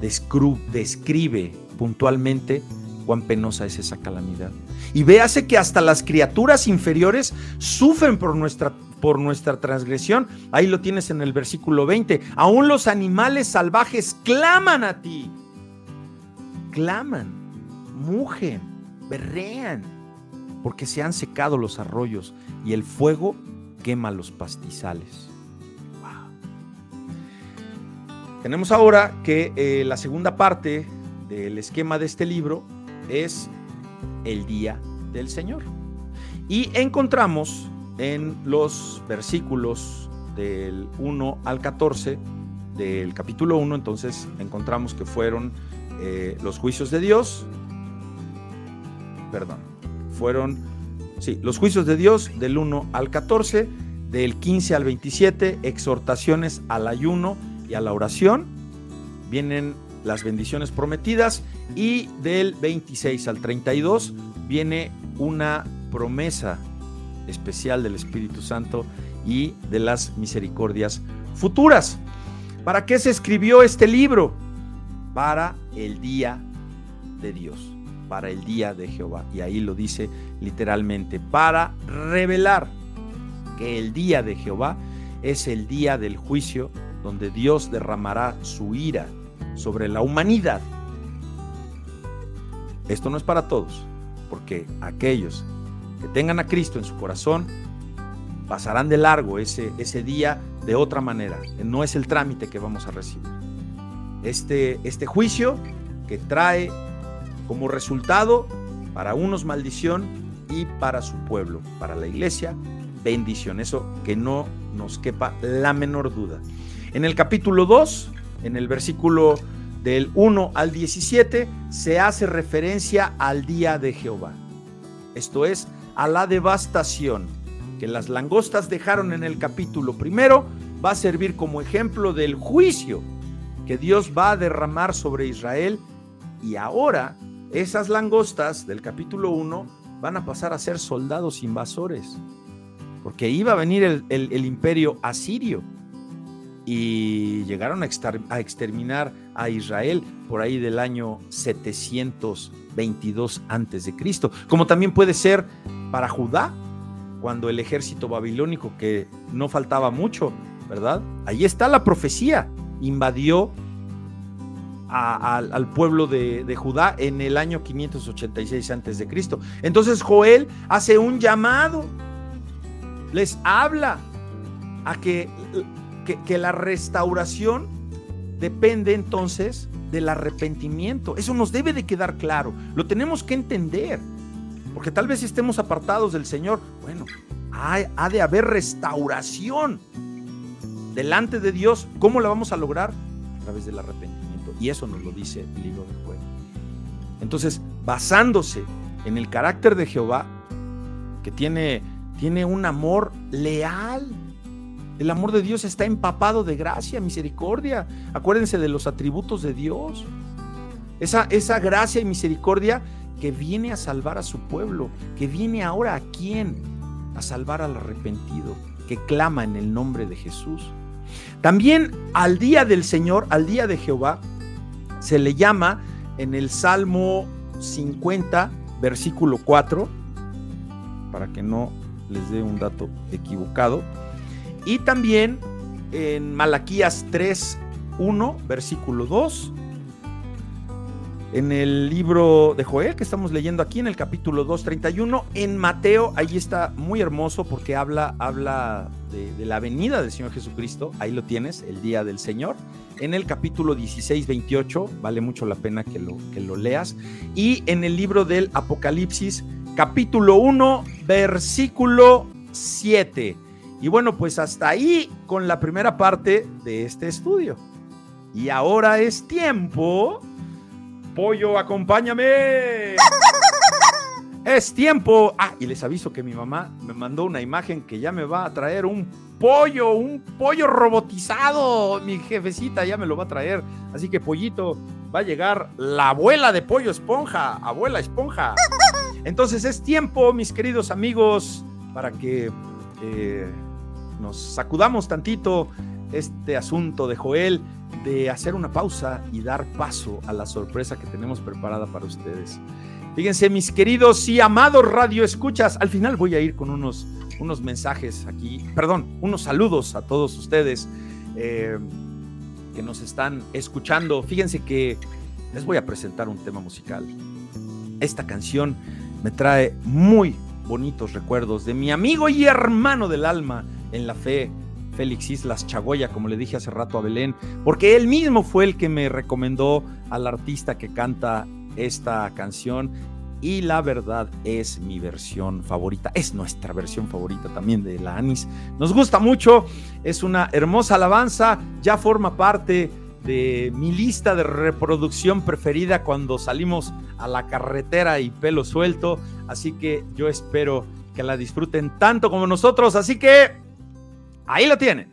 describe puntualmente cuán penosa es esa calamidad. Y véase que hasta las criaturas inferiores sufren por nuestra, por nuestra transgresión. Ahí lo tienes en el versículo 20. Aún los animales salvajes claman a ti. Claman, mugen, berrean, porque se han secado los arroyos y el fuego quema los pastizales. Tenemos ahora que eh, la segunda parte del esquema de este libro es el día del Señor. Y encontramos en los versículos del 1 al 14 del capítulo 1, entonces encontramos que fueron eh, los juicios de Dios, perdón, fueron, sí, los juicios de Dios del 1 al 14, del 15 al 27, exhortaciones al ayuno, y a la oración vienen las bendiciones prometidas y del 26 al 32 viene una promesa especial del Espíritu Santo y de las misericordias futuras. ¿Para qué se escribió este libro? Para el día de Dios. para el día de Jehová. Y ahí lo dice literalmente, para revelar que el día de Jehová es el día del juicio donde Dios derramará su ira sobre la humanidad. Esto no es para todos, porque aquellos que tengan a Cristo en su corazón pasarán de largo ese, ese día de otra manera. No es el trámite que vamos a recibir. Este, este juicio que trae como resultado para unos maldición y para su pueblo, para la iglesia, bendición. Eso que no nos quepa la menor duda. En el capítulo 2, en el versículo del 1 al 17, se hace referencia al día de Jehová. Esto es, a la devastación que las langostas dejaron en el capítulo primero, va a servir como ejemplo del juicio que Dios va a derramar sobre Israel y ahora esas langostas del capítulo 1 van a pasar a ser soldados invasores, porque iba a venir el, el imperio asirio y llegaron a, exterminar a Israel por ahí del año 722 antes de Cristo, como también puede ser para Judá, cuando el ejército babilónico, que no faltaba mucho, ¿verdad? Ahí está la profecía, invadió al pueblo de, de, Judá en el año 586 antes de Cristo. Entonces Joel hace un llamado, les habla a que que, la restauración depende entonces del arrepentimiento. Eso nos debe de quedar claro. Lo tenemos que entender. Porque tal vez estemos apartados del Señor. Bueno, ha, de haber restauración delante de Dios. ¿Cómo la vamos a lograr? A través del arrepentimiento. Y eso nos lo dice el libro del juego. Entonces, basándose en el carácter de Jehová, que tiene, tiene un amor leal el amor de Dios está empapado de gracia, misericordia. Acuérdense de los atributos de Dios. Esa, esa gracia y misericordia que viene a salvar a su pueblo, que viene ahora a quién? A salvar al arrepentido, que clama en el nombre de Jesús. También al día del Señor, al día de Jehová, se le llama en el Salmo 50, versículo 4, para que no les dé un dato equivocado, y también en Malaquías 3, 1, versículo 2. En el libro de Joel que estamos leyendo aquí en el capítulo 2, 31. En Mateo, ahí está muy hermoso porque habla, de, la venida del Señor Jesucristo. Ahí lo tienes, el día del Señor. En el capítulo 16, 28, vale mucho la pena que lo, que lo leas. Y en el libro del Apocalipsis, capítulo 1, versículo 7. Y bueno, pues hasta ahí con la primera parte de este estudio. Y ahora es tiempo. Pollo, acompáñame. *laughs* Es tiempo. Ah, y les aviso que mi mamá me mandó una imagen que ya me va a traer un pollo, un pollo robotizado. Mi jefecita ya me lo va a traer. Así que, pollito, va a llegar la abuela de pollo esponja, abuela esponja. *laughs* Entonces es tiempo, mis queridos amigos, para que eh, nos sacudamos tantito este asunto de Joel, de hacer una pausa y dar paso a la sorpresa que tenemos preparada para ustedes. Fíjense, mis queridos y amados radio escuchas, al final voy a ir con unos, unos mensajes aquí, perdón, unos saludos a todos ustedes eh, que nos están escuchando. Fíjense que les voy a presentar un tema musical. Esta canción me trae muy bonitos recuerdos de mi amigo y hermano del alma, en la fe, Félix Islas Chagoya, como le dije hace rato a Belén, porque él mismo fue el que me recomendó al artista que canta esta canción y la verdad es mi versión favorita, es nuestra versión favorita también de la Anis. Nos gusta mucho, es una hermosa alabanza, ya forma parte de mi lista de reproducción preferida cuando salimos a la carretera y pelo suelto, así que yo espero que la disfruten tanto como nosotros, así que Ahí lo tienen.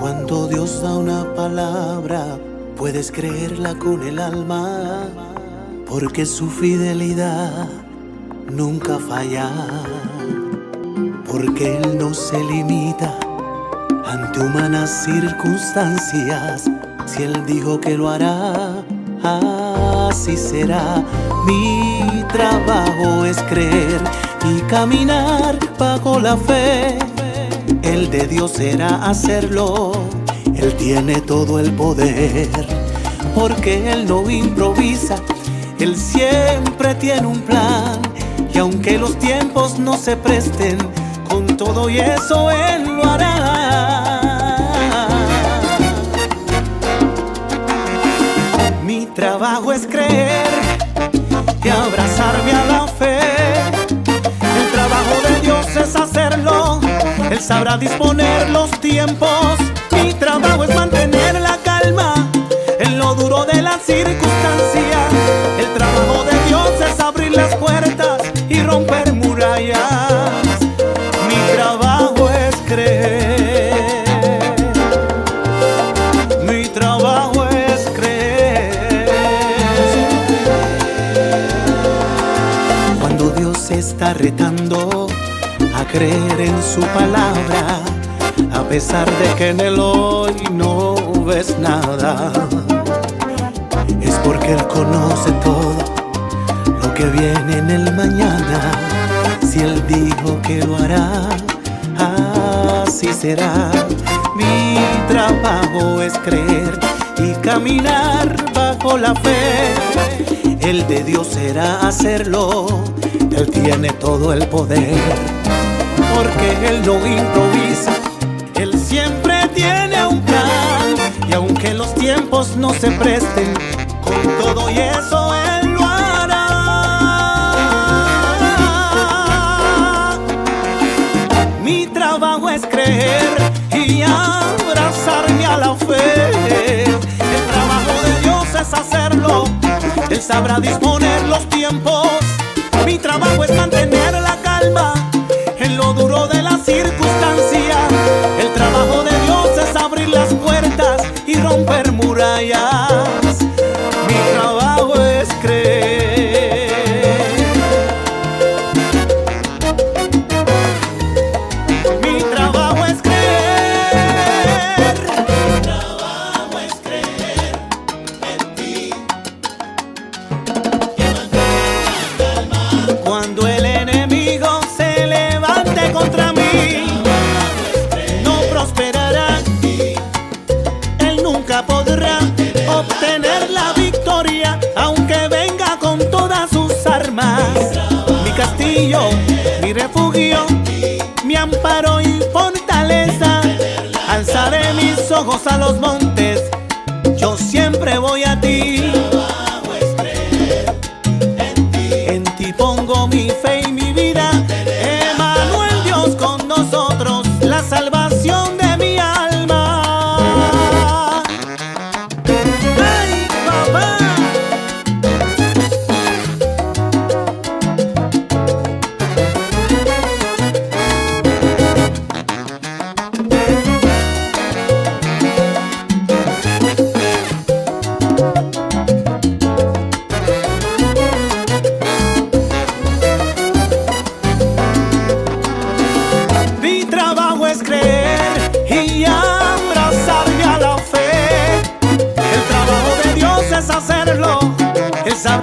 Cuando Dios da una palabra, puedes creerla con el alma, porque su fidelidad nunca falla. porque Él no se limita ante humanas circunstancias. Si Él dijo que lo hará, así será. Mi trabajo es creer y caminar bajo la fe. El de Dios será hacerlo, Él tiene todo el poder, porque Él no improvisa, Él siempre tiene un plan, y aunque los tiempos no se presten, con todo y eso Él lo hará. Trabajo es creer y abrazarme a la fe. El trabajo de Dios es hacerlo, Él sabrá disponer los tiempos. Mi trabajo es mantener la calma en lo duro de la circunstancia. El trabajo de Dios es abrir las puertas y romper murallas. Retando a creer en su palabra, a pesar de que en el hoy no ves nada, es porque Él conoce todo lo que viene en el mañana. Si Él dijo que lo hará, así será. Mi trabajo es creer y caminar bajo la fe. El de Dios será hacerlo, Él tiene todo el poder, porque Él no improvisa, Él siempre tiene un plan, y aunque los tiempos no se presten, con todo y eso Él lo hará. Mi trabajo es creer y abrazarme a la fe. El trabajo de Dios es hacerlo. Él sabrá disponer los tiempos. Trabajo es mantener la calma en lo duro de la circunstancia. El trabajo de a los montes,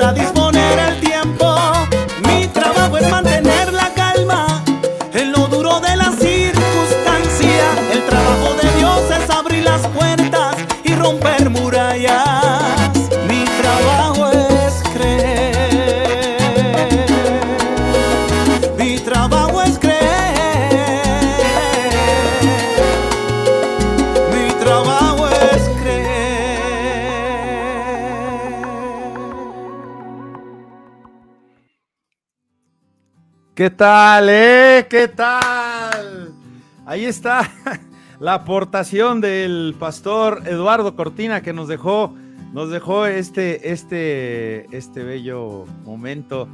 Sabrá ¿Qué tal, eh? ¿Qué tal? Ahí está *laughs* la aportación del pastor Eduardo Cortina que nos dejó, nos dejó este, este, este bello momento.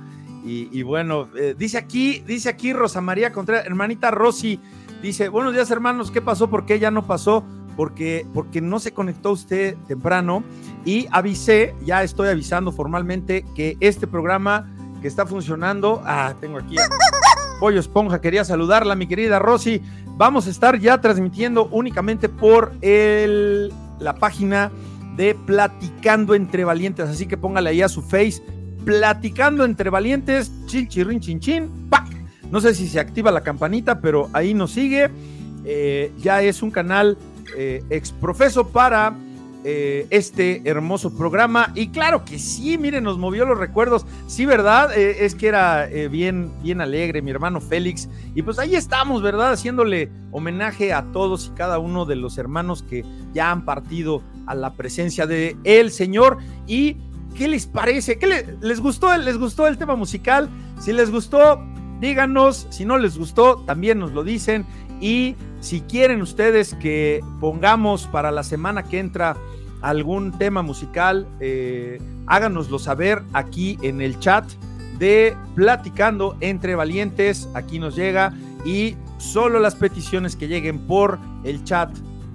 Y, bueno, eh, dice aquí, dice aquí Rosa María Contreras, hermanita Rosy, dice, buenos días hermanos, ¿qué pasó? ¿Por qué ya no pasó? Porque, porque no se conectó usted temprano y avisé, ya estoy avisando formalmente que este programa que está funcionando, ah, tengo aquí, Pollo Esponja, quería saludarla, mi querida Rosy. Vamos a estar ya transmitiendo únicamente por el, la página de Platicando entre Valientes, así que póngale ahí a su face, Platicando entre Valientes, chin, chirrin, chin, chin, pa. No sé si se activa la campanita, pero ahí nos sigue. Eh, ya es un canal eh, exprofeso para eh, este hermoso programa. Y claro que sí, miren, nos movió los recuerdos. Sí, ¿verdad? Eh, es que era eh, bien, bien alegre, mi hermano Félix. Y pues ahí estamos, ¿verdad? Haciéndole homenaje a todos y cada uno de los hermanos que ya han partido a la presencia de el Señor. Y ¿qué les parece? ¿Qué les gustó? ¿Les gustó el tema musical? Si les gustó, díganos. Si no les gustó, también nos lo dicen. Y si quieren ustedes que pongamos para la semana que entra algún tema musical, eh, háganoslo saber aquí en el chat de Platicando entre Valientes. Aquí nos llega y solo las peticiones que lleguen por el chat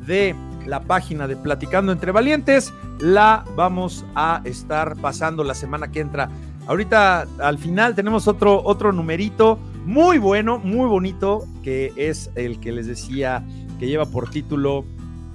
de la página de Platicando entre Valientes la vamos a estar pasando la semana que entra. Ahorita al final tenemos otro, otro numerito muy bueno, muy bonito, que es el que les decía que lleva por título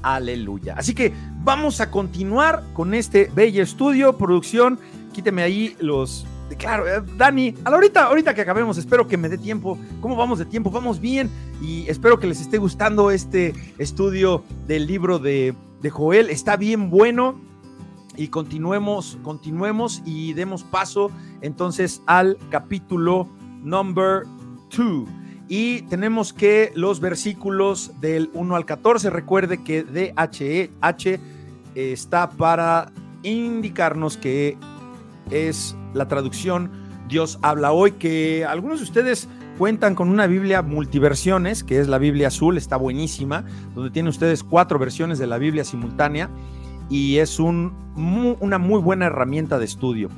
Aleluya. Así que vamos a continuar con este bello estudio, producción. Quíteme ahí los. Claro, eh, Dani, a la ahorita, ahorita que acabemos, espero que me dé tiempo. ¿Cómo vamos de tiempo? Vamos bien y espero que les esté gustando este estudio del libro de, de Joel. Está bien bueno y continuemos, continuemos y demos paso entonces al capítulo number 2. Y tenemos que los versículos del 1 al 14, recuerde que DHH está para indicarnos que es la traducción Dios habla hoy, que algunos de ustedes cuentan con una Biblia multiversiones, que es la Biblia azul, está buenísima, donde tienen ustedes cuatro versiones de la Biblia simultánea y es un, una muy buena herramienta de estudio.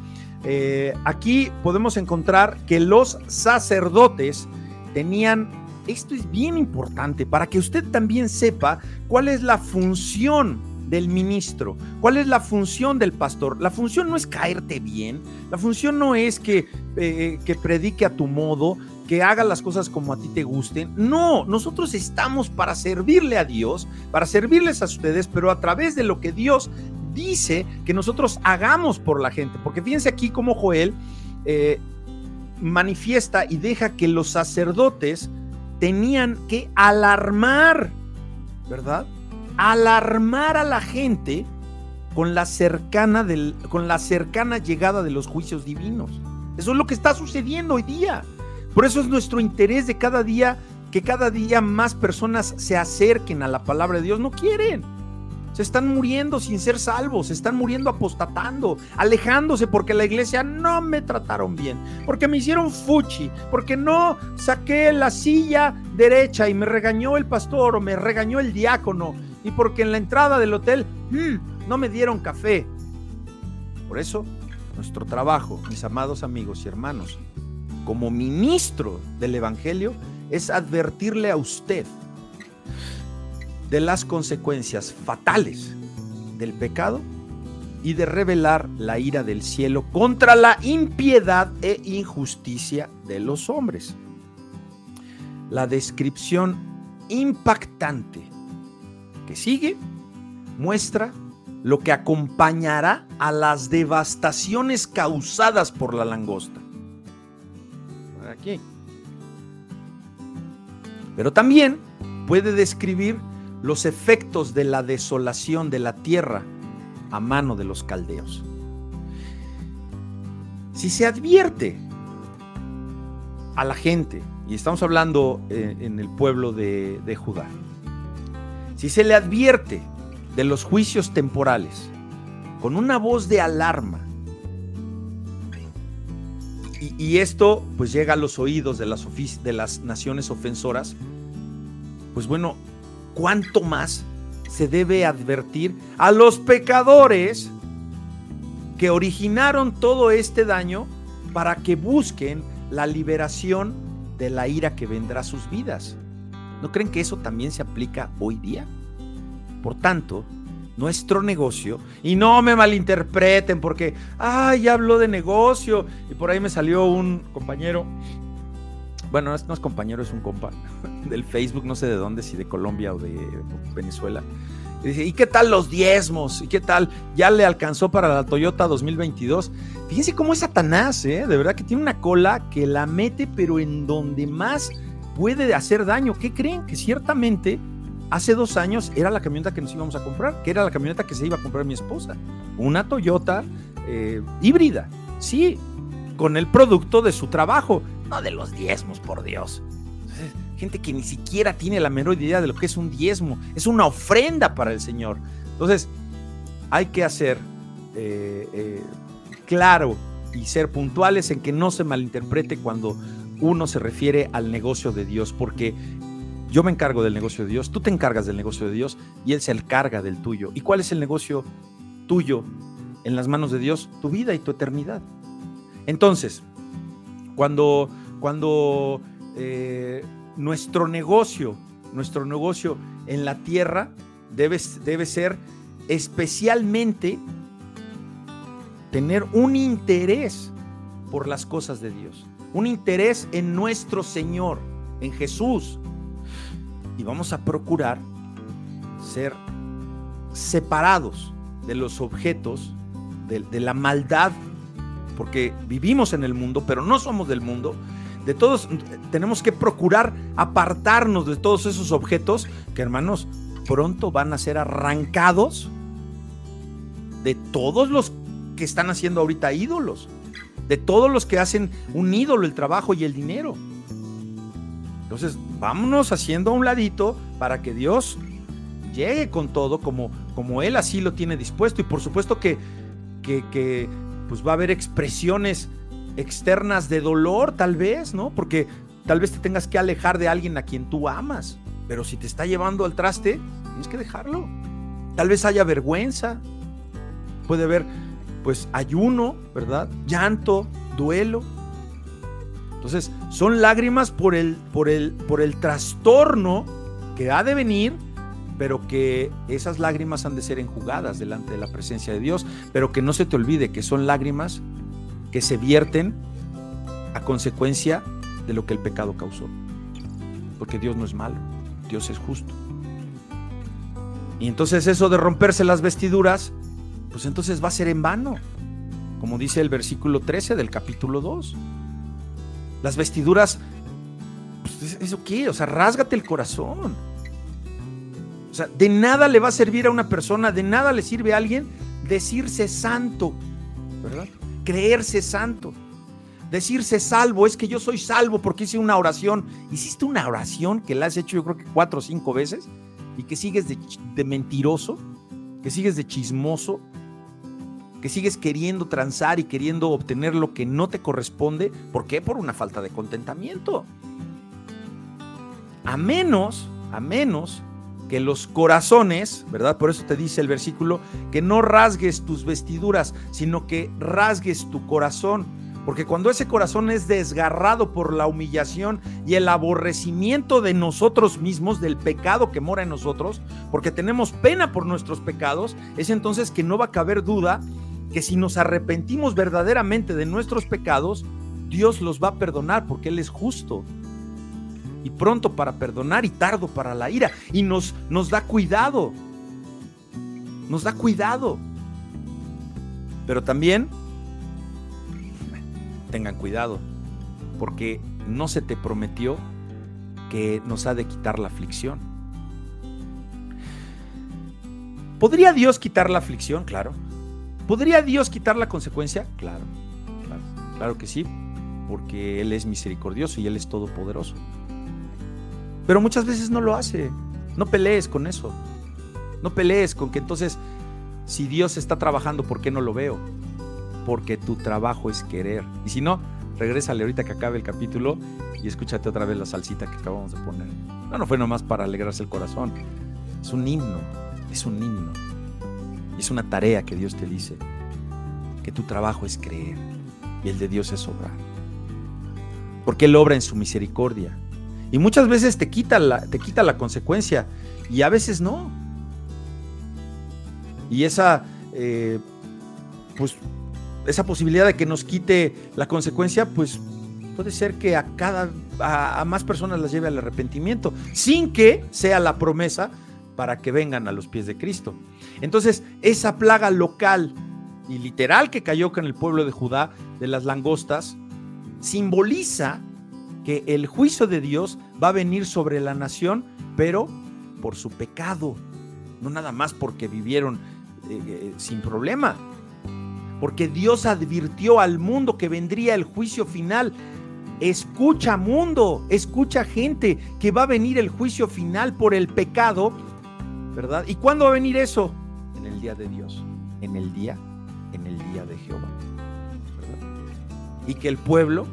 Eh, aquí podemos encontrar que los sacerdotes tenían, esto es bien importante para que usted también sepa cuál es la función del ministro, cuál es la función del pastor. La función no es caerte bien, la función no es que, eh, que predique a tu modo, que haga las cosas como a ti te gusten. No, nosotros estamos para servirle a Dios, para servirles a ustedes, pero a través de lo que Dios dice que nosotros hagamos por la gente. Porque fíjense aquí como Joel eh, manifiesta y deja que los sacerdotes tenían que alarmar, ¿verdad? Alarmar a la gente con la cercana del, con la cercana llegada de los juicios divinos. Eso es lo que está sucediendo hoy día. Por eso es nuestro interés de cada día que cada día más personas se acerquen a la palabra de Dios. No quieren se están muriendo sin ser salvos, se están muriendo apostatando, alejándose porque la iglesia no me trataron bien, porque me hicieron fuchi, porque no saqué la silla derecha y me regañó el pastor o me regañó el diácono, y porque en la entrada del hotel mm, no me dieron café. Por eso, nuestro trabajo, mis amados amigos y hermanos, como ministro del Evangelio, es advertirle a usted de las consecuencias fatales del pecado y de revelar la ira del cielo contra la impiedad e injusticia de los hombres. La descripción impactante que sigue muestra lo que acompañará a las devastaciones causadas por la langosta. Aquí. Pero también puede describir los efectos de la desolación de la tierra a mano de los caldeos. Si se advierte a la gente, y estamos hablando eh, en, el pueblo de, Judá, si se le advierte de los juicios temporales con una voz de alarma, y, esto pues llega a los oídos de las, de las naciones ofensoras, pues bueno, cuánto más se debe advertir a los pecadores que originaron todo este daño para que busquen la liberación de la ira que vendrá a sus vidas. ¿No creen que eso también se aplica hoy día? Por tanto, nuestro negocio, y no me malinterpreten porque, ay, ya habló de negocio, y por ahí me salió un compañero bueno, no es compañero, es un compa *laughs* del Facebook, no sé de dónde, si de Colombia o de Venezuela. Y dice, ¿y qué tal los diezmos? ¿Y qué tal? Ya le alcanzó para la Toyota 2022. Fíjense cómo es Satanás, ¿eh? De verdad que tiene una cola que la mete, pero en donde más puede hacer daño. ¿Qué creen? Que ciertamente hace dos años era la camioneta que nos íbamos a comprar, que era la camioneta que se iba a comprar mi esposa. Una Toyota eh, híbrida. Sí, con el producto de su trabajo, no de los diezmos, por Dios. Gente que ni siquiera tiene la menor idea de lo que es un diezmo, es una ofrenda para el Señor. Entonces, hay que hacer eh, eh, claro y ser puntuales en que no se malinterprete cuando uno se refiere al negocio de Dios, porque yo me encargo del negocio de Dios, tú te encargas del negocio de Dios y Él se encarga del tuyo. ¿Y cuál es el negocio tuyo en las manos de Dios? Tu vida y tu eternidad. Entonces, cuando, cuando eh, nuestro negocio, nuestro negocio en la tierra debe, debe ser especialmente tener un interés por las cosas de Dios, un interés en nuestro Señor, en Jesús. Y vamos a procurar ser separados de los objetos, de, de la maldad porque vivimos en el mundo, pero no somos del mundo. De todos tenemos que procurar apartarnos de todos esos objetos que, hermanos, pronto van a ser arrancados de todos los que están haciendo ahorita ídolos, de todos los que hacen un ídolo el trabajo y el dinero. Entonces, vámonos haciendo a un ladito para que Dios llegue con todo como, como Él así lo tiene dispuesto. Y por supuesto que, que, que pues va a haber expresiones externas de dolor, tal vez, ¿no? Porque tal vez te tengas que alejar de alguien a quien tú amas, pero si te está llevando al traste, tienes que dejarlo. Tal vez haya vergüenza, puede haber pues ayuno, ¿verdad? Llanto, duelo. Entonces, son lágrimas por el, por el, por el trastorno que ha de venir pero que esas lágrimas han de ser enjugadas delante de la presencia de Dios, pero que no se te olvide que son lágrimas que se vierten a consecuencia de lo que el pecado causó. Porque Dios no es malo, Dios es justo. Y entonces eso de romperse las vestiduras, pues entonces va a ser en vano, como dice el versículo 13 del capítulo 2. Las vestiduras, pues, ¿eso qué? O sea, rásgate el corazón o sea, de nada le va a servir a una persona, de nada le sirve a alguien decirse santo, ¿verdad? Creerse santo. Decirse salvo, es que yo soy salvo porque hice una oración. Hiciste una oración que la has hecho yo creo que cuatro o cinco veces y que sigues de, de mentiroso, que sigues de chismoso, que sigues queriendo transar y queriendo obtener lo que no te corresponde. ¿Por qué? Por una falta de contentamiento. A menos, a menos que los corazones, ¿verdad? Por eso te dice el versículo, que no rasgues tus vestiduras, sino que rasgues tu corazón. Porque cuando ese corazón es desgarrado por la humillación y el aborrecimiento de nosotros mismos, del pecado que mora en nosotros, porque tenemos pena por nuestros pecados, es entonces que no va a caber duda que si nos arrepentimos verdaderamente de nuestros pecados, Dios los va a perdonar porque Él es justo y pronto para perdonar y tardo para la ira. Y nos, nos da cuidado. Nos da cuidado. Pero también tengan cuidado, porque no se te prometió que nos ha de quitar la aflicción. ¿Podría Dios quitar la aflicción? Claro. ¿Podría Dios quitar la consecuencia? Claro, claro, claro que sí, porque Él es misericordioso y Él es todopoderoso. Pero muchas veces no lo hace. No pelees con eso. No pelees con que entonces, si Dios está trabajando, ¿por qué no lo veo? Porque tu trabajo es querer. Y si no, regrésale ahorita que acabe el capítulo y escúchate otra vez la salsita que acabamos de poner. No, no fue nomás para alegrarse el corazón. Es un himno. Es un himno. Es una tarea que Dios te dice. Que tu trabajo es creer y el de Dios es obrar. Porque Él obra en su misericordia y muchas veces te quita la, te quita la consecuencia y a veces no. Y esa, eh, pues, esa posibilidad de que nos quite la consecuencia, pues puede ser que a cada a, más personas las lleve al arrepentimiento, sin que sea la promesa para que vengan a los pies de Cristo. Entonces, esa plaga local y literal que cayó con el pueblo de Judá de las langostas simboliza que el juicio de Dios va a venir sobre la nación, pero por su pecado, no nada más porque vivieron eh, eh, sin problema, porque Dios advirtió al mundo que vendría el juicio final. Escucha mundo, escucha gente que va a venir el juicio final por el pecado, ¿verdad? ¿Y cuándo va a venir eso? En el día de Dios, en el día, en el día de Jehová. Y que el pueblo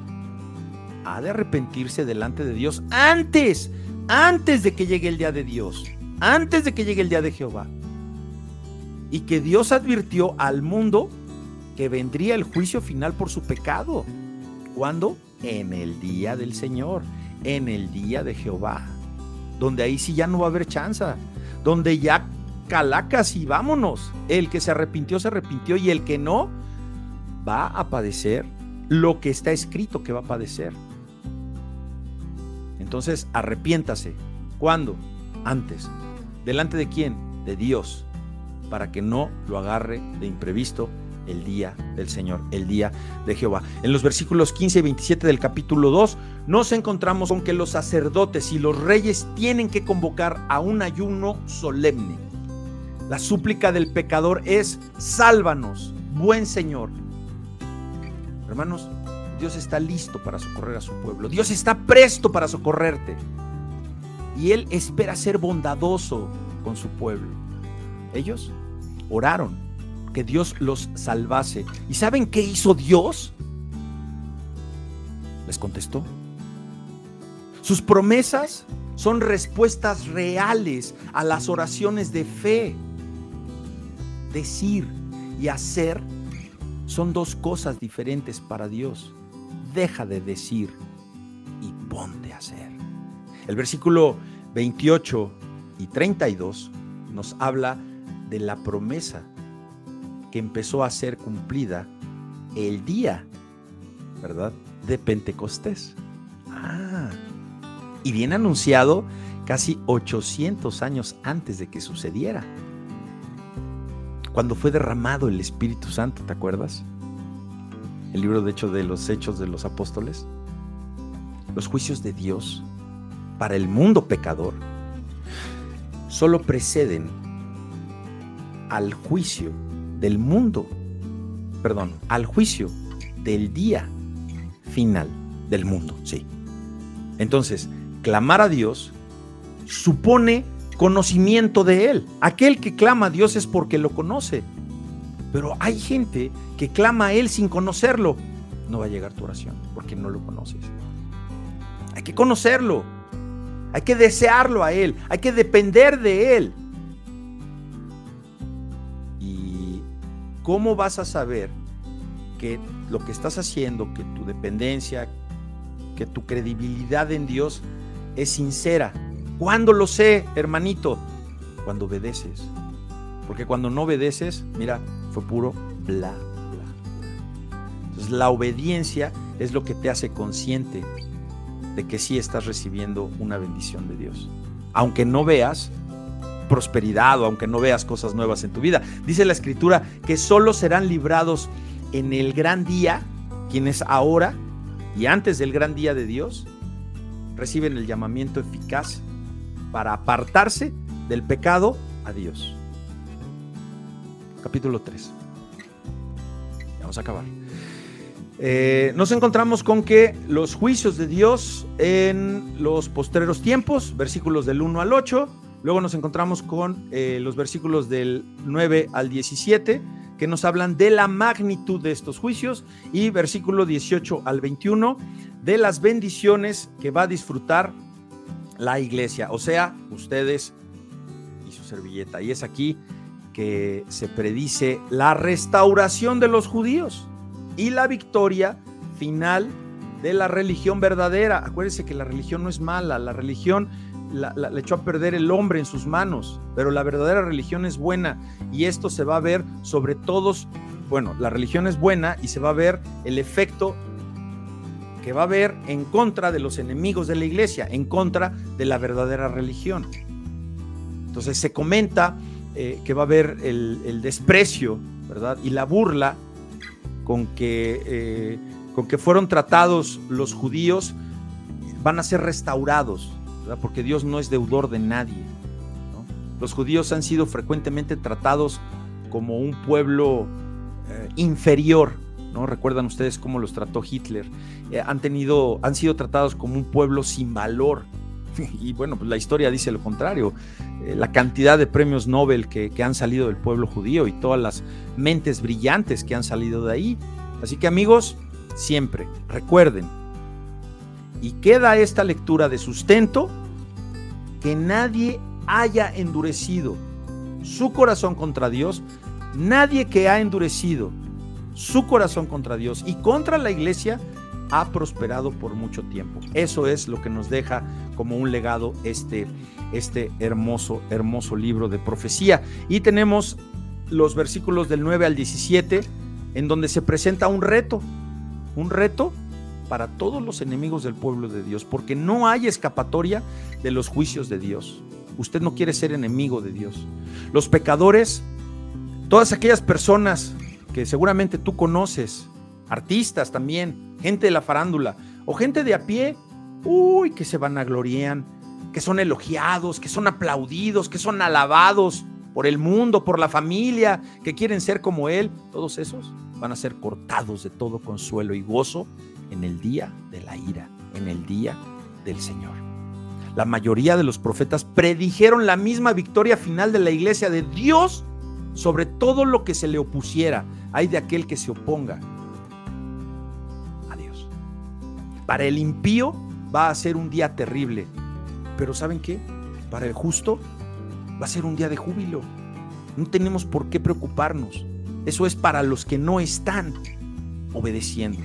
ha de arrepentirse delante de Dios antes, antes de que llegue el día de Dios, antes de que llegue el día de Jehová. Y que Dios advirtió al mundo que vendría el juicio final por su pecado. ¿Cuándo? En el día del Señor, en el día de Jehová, donde ahí sí ya no va a haber chanza, donde ya calacas y vámonos. El que se arrepintió, se arrepintió y el que no, va a padecer lo que está escrito que va a padecer. Entonces, arrepiéntase. ¿Cuándo? Antes. ¿Delante de quién? De Dios, para que no lo agarre de imprevisto el día del Señor, el día de Jehová. En los versículos 15 y 27 del capítulo 2 nos encontramos con que los sacerdotes y los reyes tienen que convocar a un ayuno solemne. La súplica del pecador es, sálvanos, buen Señor. Hermanos, Dios está listo para socorrer a su pueblo. Dios está presto para socorrerte. Y Él espera ser bondadoso con su pueblo. Ellos oraron que Dios los salvase. ¿Y saben qué hizo Dios? Les contestó. Sus promesas son respuestas reales a las oraciones de fe. Decir y hacer son dos cosas diferentes para Dios. Deja de decir y ponte a hacer. El versículo 28 y 32 nos habla de la promesa empezó a ser cumplida el día, ¿verdad? De Pentecostés. Ah, y bien anunciado casi 800 años antes de que sucediera. Cuando fue derramado el Espíritu Santo, ¿te acuerdas? El libro de hecho de los Hechos de los Apóstoles. Los juicios de Dios para el mundo pecador solo preceden al juicio del mundo, perdón, al juicio del día final del mundo, sí. Entonces, clamar a Dios supone conocimiento de Él. Aquel que clama a Dios es porque lo conoce. Pero hay gente que clama a Él sin conocerlo. No va a llegar tu oración porque no lo conoces. Hay que conocerlo. Hay que desearlo a Él. Hay que depender de Él. ¿cómo vas a saber que lo que estás haciendo, que tu dependencia, que tu credibilidad en Dios es sincera? ¿Cuándo lo sé, hermanito? Cuando obedeces. Porque cuando no obedeces, mira, puro bla, bla. Entonces la obediencia es lo que te hace consciente de que sí estás recibiendo una bendición de Dios. Aunque no veas, prosperidad o aunque no veas cosas nuevas en tu vida. Dice la escritura que solo serán librados en el gran día quienes ahora y antes del gran día de Dios reciben el llamamiento eficaz para apartarse del pecado a Dios. Capítulo 3. Vamos a acabar. Eh, nos encontramos con que los juicios de Dios en los postreros tiempos, versículos del 1 al 8, Luego nos encontramos con eh, los versículos del 9 al 17 que nos hablan de la magnitud de estos juicios y versículo 18 al 21 de las bendiciones que va a disfrutar la iglesia, o sea, ustedes y su servilleta. Y es aquí que se predice la restauración de los judíos y la victoria final de la religión verdadera. Acuérdense que la religión no es mala, la religión le echó a perder el hombre en sus manos, pero la verdadera religión es buena y esto se va a ver sobre todos, bueno, la religión es buena y se va a ver el efecto que va a haber en contra de los enemigos de la iglesia, en contra de la verdadera religión. Entonces se comenta eh, que va a haber el, desprecio, ¿verdad? Y la burla con que, eh, con que fueron tratados los judíos, van a ser restaurados. Porque Dios no es deudor de nadie. Los judíos han sido frecuentemente tratados como un pueblo eh, inferior, ¿no? Recuerdan ustedes cómo los trató Hitler. Han, tenido, han sido tratados como un pueblo sin valor. *laughs* Y bueno, pues la historia dice lo contrario. Eh, la cantidad de premios Nobel que, que han salido del pueblo judío y todas las mentes brillantes que han salido de ahí. Así que amigos, siempre recuerden, y queda esta lectura de sustento, que nadie haya endurecido su corazón contra Dios, nadie que ha endurecido su corazón contra Dios y contra la iglesia ha prosperado por mucho tiempo. Eso es lo que nos deja como un legado este, este hermoso, hermoso libro de profecía. Y tenemos los versículos del 9 al 17 en donde se presenta un reto, un reto para todos los enemigos del pueblo de Dios, porque no hay escapatoria de los juicios de Dios. Usted no quiere ser enemigo de Dios. Los pecadores, todas aquellas personas que seguramente tú conoces, artistas también, gente de la farándula o gente de a pie, uy, que se van a gloriar, que son elogiados, que son aplaudidos, que son alabados por el mundo, por la familia, que quieren ser como él, todos esos van a ser cortados de todo consuelo y gozo en el día de la ira, en el día del Señor. La mayoría de los profetas predijeron la misma victoria final de la iglesia de Dios sobre todo lo que se le opusiera, hay de aquel que se oponga Para el impío va a ser un día terrible, pero ¿saben qué? Para el justo va a ser un día de júbilo. No tenemos por qué preocuparnos. Eso es para los que no están obedeciendo.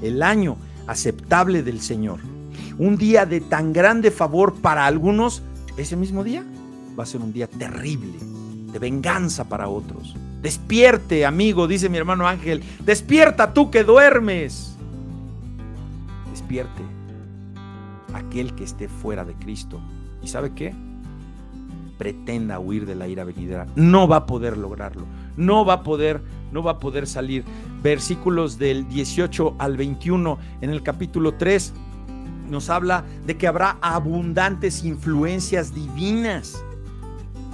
El año aceptable del Señor. Un día de tan grande favor para algunos, ese mismo día va a ser un día terrible, de venganza para otros. Despierte, amigo, dice mi hermano Ángel. Despierta tú que duermes. Despierte aquel que esté fuera de Cristo. ¿Y sabe qué? Pretenda huir de la ira venidera. No va a poder lograrlo. No va a poder, no va a poder salir. Versículos del 18 al 21 en el capítulo 3 nos habla de que habrá abundantes influencias divinas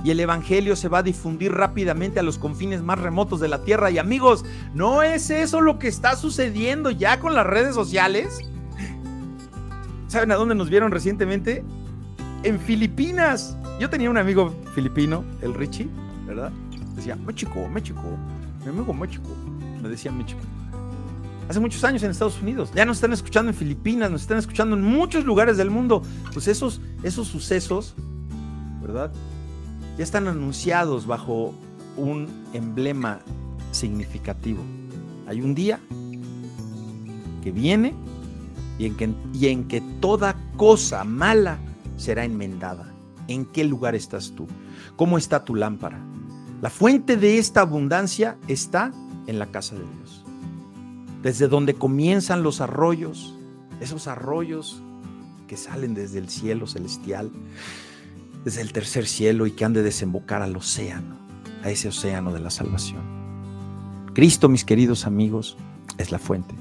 y el Evangelio se va a difundir rápidamente a los confines más remotos de la tierra. Y amigos, ¿no es eso lo que está sucediendo ya con las redes sociales? ¿Saben a dónde nos vieron recientemente? En Filipinas. Yo tenía un amigo filipino, el Richie, ¿verdad? Decía, México, México, mi amigo México. Me decía México. Hace muchos años en Estados Unidos. Ya nos están escuchando en Filipinas, nos están escuchando en muchos lugares del mundo. Pues esos, esos sucesos, ¿verdad? ya están anunciados bajo un emblema significativo. Hay un día que viene y en que, y en que toda cosa mala será enmendada. ¿En qué lugar estás tú? ¿Cómo está tu lámpara? La fuente de esta abundancia está en la casa de Dios. Desde donde comienzan los arroyos, esos arroyos que salen desde el cielo celestial, desde el tercer cielo y que han de desembocar al océano, a ese océano de la salvación. Cristo, mis queridos amigos, es la fuente.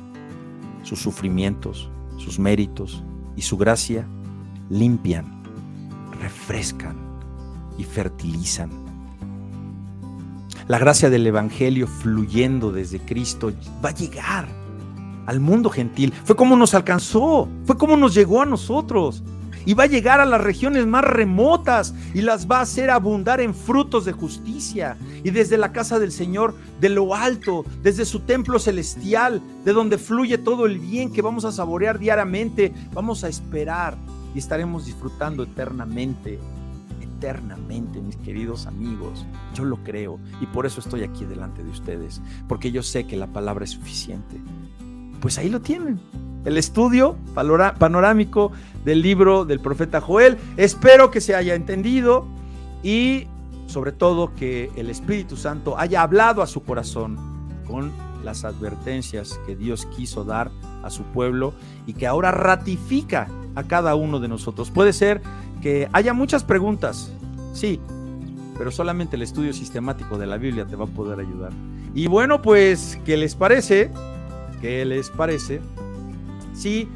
Sus sufrimientos, sus méritos y su gracia limpian, refrescan y fertilizan. La gracia del Evangelio fluyendo desde Cristo va a llegar al mundo gentil. Fue como nos alcanzó, fue como nos llegó a nosotros y va a llegar a las regiones más remotas y las va a hacer abundar en frutos de justicia. Y desde la casa del Señor, de lo alto, desde su templo celestial, de donde fluye todo el bien que vamos a saborear diariamente, vamos a esperar y estaremos disfrutando eternamente. Eternamente, mis queridos amigos. Yo lo creo y por eso estoy aquí delante de ustedes, porque yo sé que la palabra es suficiente. Pues ahí lo tienen el estudio panorámico del libro del profeta Joel. Espero que se haya entendido y sobre todo que el Espíritu Santo haya hablado a su corazón con las advertencias que Dios quiso dar a su pueblo y que ahora ratifica a cada uno de nosotros. Puede ser que haya muchas preguntas, sí, pero solamente el estudio sistemático de la Biblia te va a poder ayudar. Y bueno, pues, ¿qué les parece? ¿Qué les parece? Sí,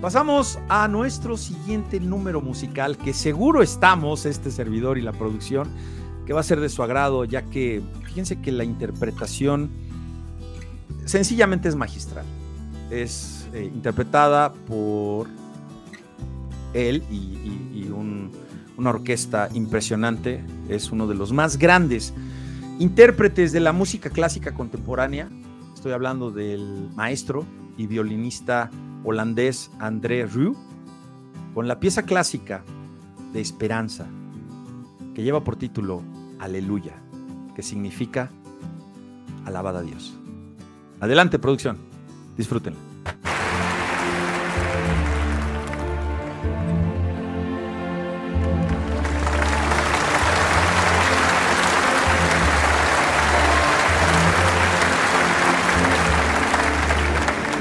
pasamos a nuestro siguiente número musical, que seguro estamos, este servidor y la producción, que va a ser de su agrado, ya que fíjense que la interpretación sencillamente es magistral. Es eh, interpretada por él y, una orquesta impresionante. Es uno de los más grandes intérpretes de la música clásica contemporánea. Estoy hablando del maestro y violinista holandés André Rieu, con la pieza clásica de Esperanza, que lleva por título Aleluya, que significa alabada a Dios. Adelante, producción. Disfrútenla.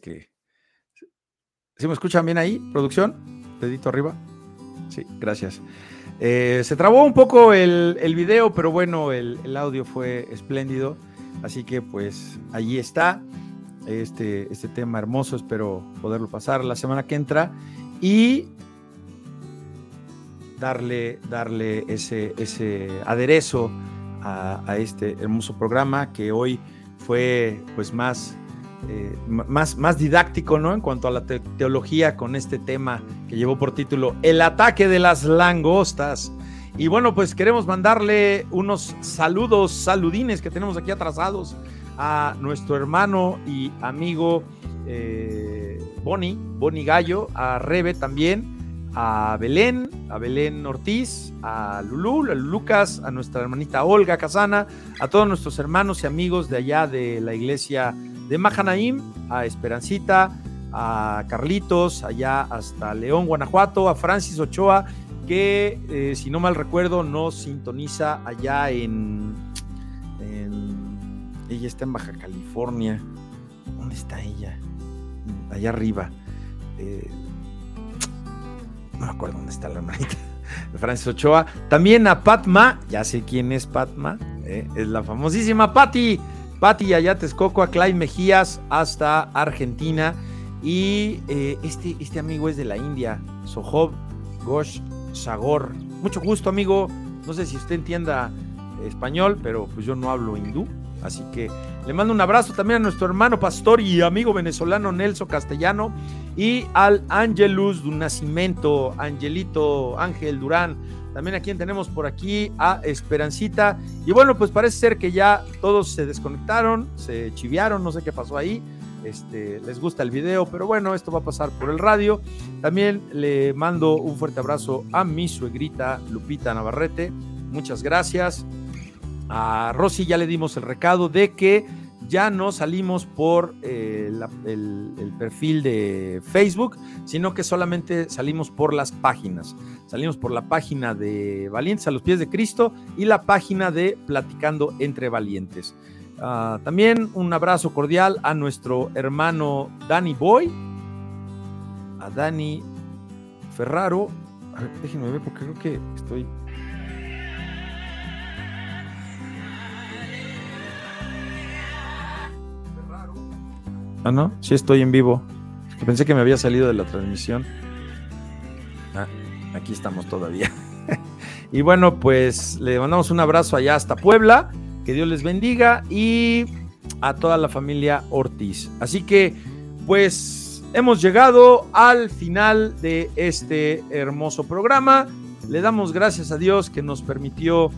que... ¿Sí me escuchan bien ahí, producción? Dedito arriba. Sí, gracias. Eh, se trabó un poco el, el video, pero bueno, el, el, audio fue espléndido. Así que pues allí está este, este tema hermoso. Espero poderlo pasar la semana que entra y darle, darle ese, ese aderezo a, a este hermoso programa que hoy fue pues más eh, más, más didáctico, ¿no? En cuanto a la te teología con este tema que llevó por título El ataque de las langostas. Y bueno, pues queremos mandarle unos saludos, saludines que tenemos aquí atrasados a nuestro hermano y amigo eh, Boni, Boni Gallo, a Rebe también, a Belén, a Belén Ortiz, a Lulú, a Lucas, a nuestra hermanita Olga Casana, a todos nuestros hermanos y amigos de allá de la iglesia de Mahanaim a Esperancita, a Carlitos, allá hasta León, Guanajuato, a Francis Ochoa, que eh, si no mal recuerdo nos sintoniza allá en, Ella está en Baja California. ¿Dónde está ella? Allá arriba. Eh, no me acuerdo dónde está la hermanita. *laughs* Francis Ochoa. También a Patma, ya sé quién es Patma, eh, es la famosísima Patti Pati allá Texcoco, a Clyde Mejías hasta Argentina. Y eh, este, este amigo es de la India, Sohob Ghosh Sagor. Mucho gusto, amigo. No sé si usted entienda español, pero pues yo no hablo hindú. Así que le mando un abrazo también a nuestro hermano pastor y amigo venezolano Nelson Castellano y al Angelus du Nacimiento, Angelito Ángel Durán. También a quien tenemos por aquí a Esperancita. Y bueno, pues parece ser que ya todos se desconectaron, se chiviaron, no sé qué pasó ahí. Este, les gusta el video, pero bueno, esto va a pasar por el radio. También le mando un fuerte abrazo a mi suegrita Lupita Navarrete. Muchas gracias. A Rosy ya le dimos el recado de que ya no salimos por eh, el, perfil de Facebook, sino que solamente salimos por las páginas. Salimos por la página de Valientes a los pies de Cristo y la página de Platicando entre Valientes. Ah, también un abrazo cordial a nuestro hermano Danny Boy, a Dani Ferraro. A ver, déjenme ver porque creo que estoy Ah, no, sí estoy en vivo. pensé que me había salido de la transmisión. Ah, aquí estamos todavía. *laughs* y bueno, pues le mandamos un abrazo allá hasta Puebla. Que Dios les bendiga y a toda la familia Ortiz. Así que, pues, hemos llegado al final de este hermoso programa. Le damos gracias a Dios que nos permitió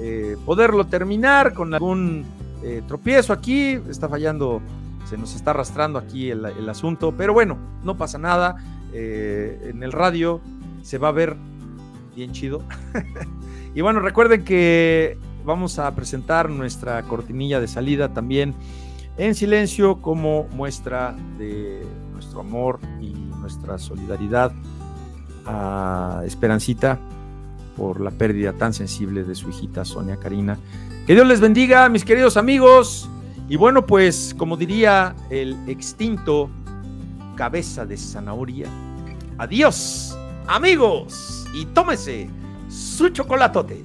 eh, poderlo terminar con algún eh, tropiezo aquí. Está fallando se nos está arrastrando aquí el, asunto, pero bueno, no pasa nada. Eh, en el radio se va a ver bien chido. *laughs* y bueno, recuerden que vamos a presentar nuestra cortinilla de salida también en silencio como muestra de nuestro amor y nuestra solidaridad a Esperancita por la pérdida tan sensible de su hijita Sonia Karina. Que Dios les bendiga, mis queridos amigos. Y bueno, pues como diría el extinto cabeza de zanahoria, adiós amigos y tómese su chocolatote.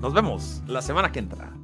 Nos vemos la semana que entra.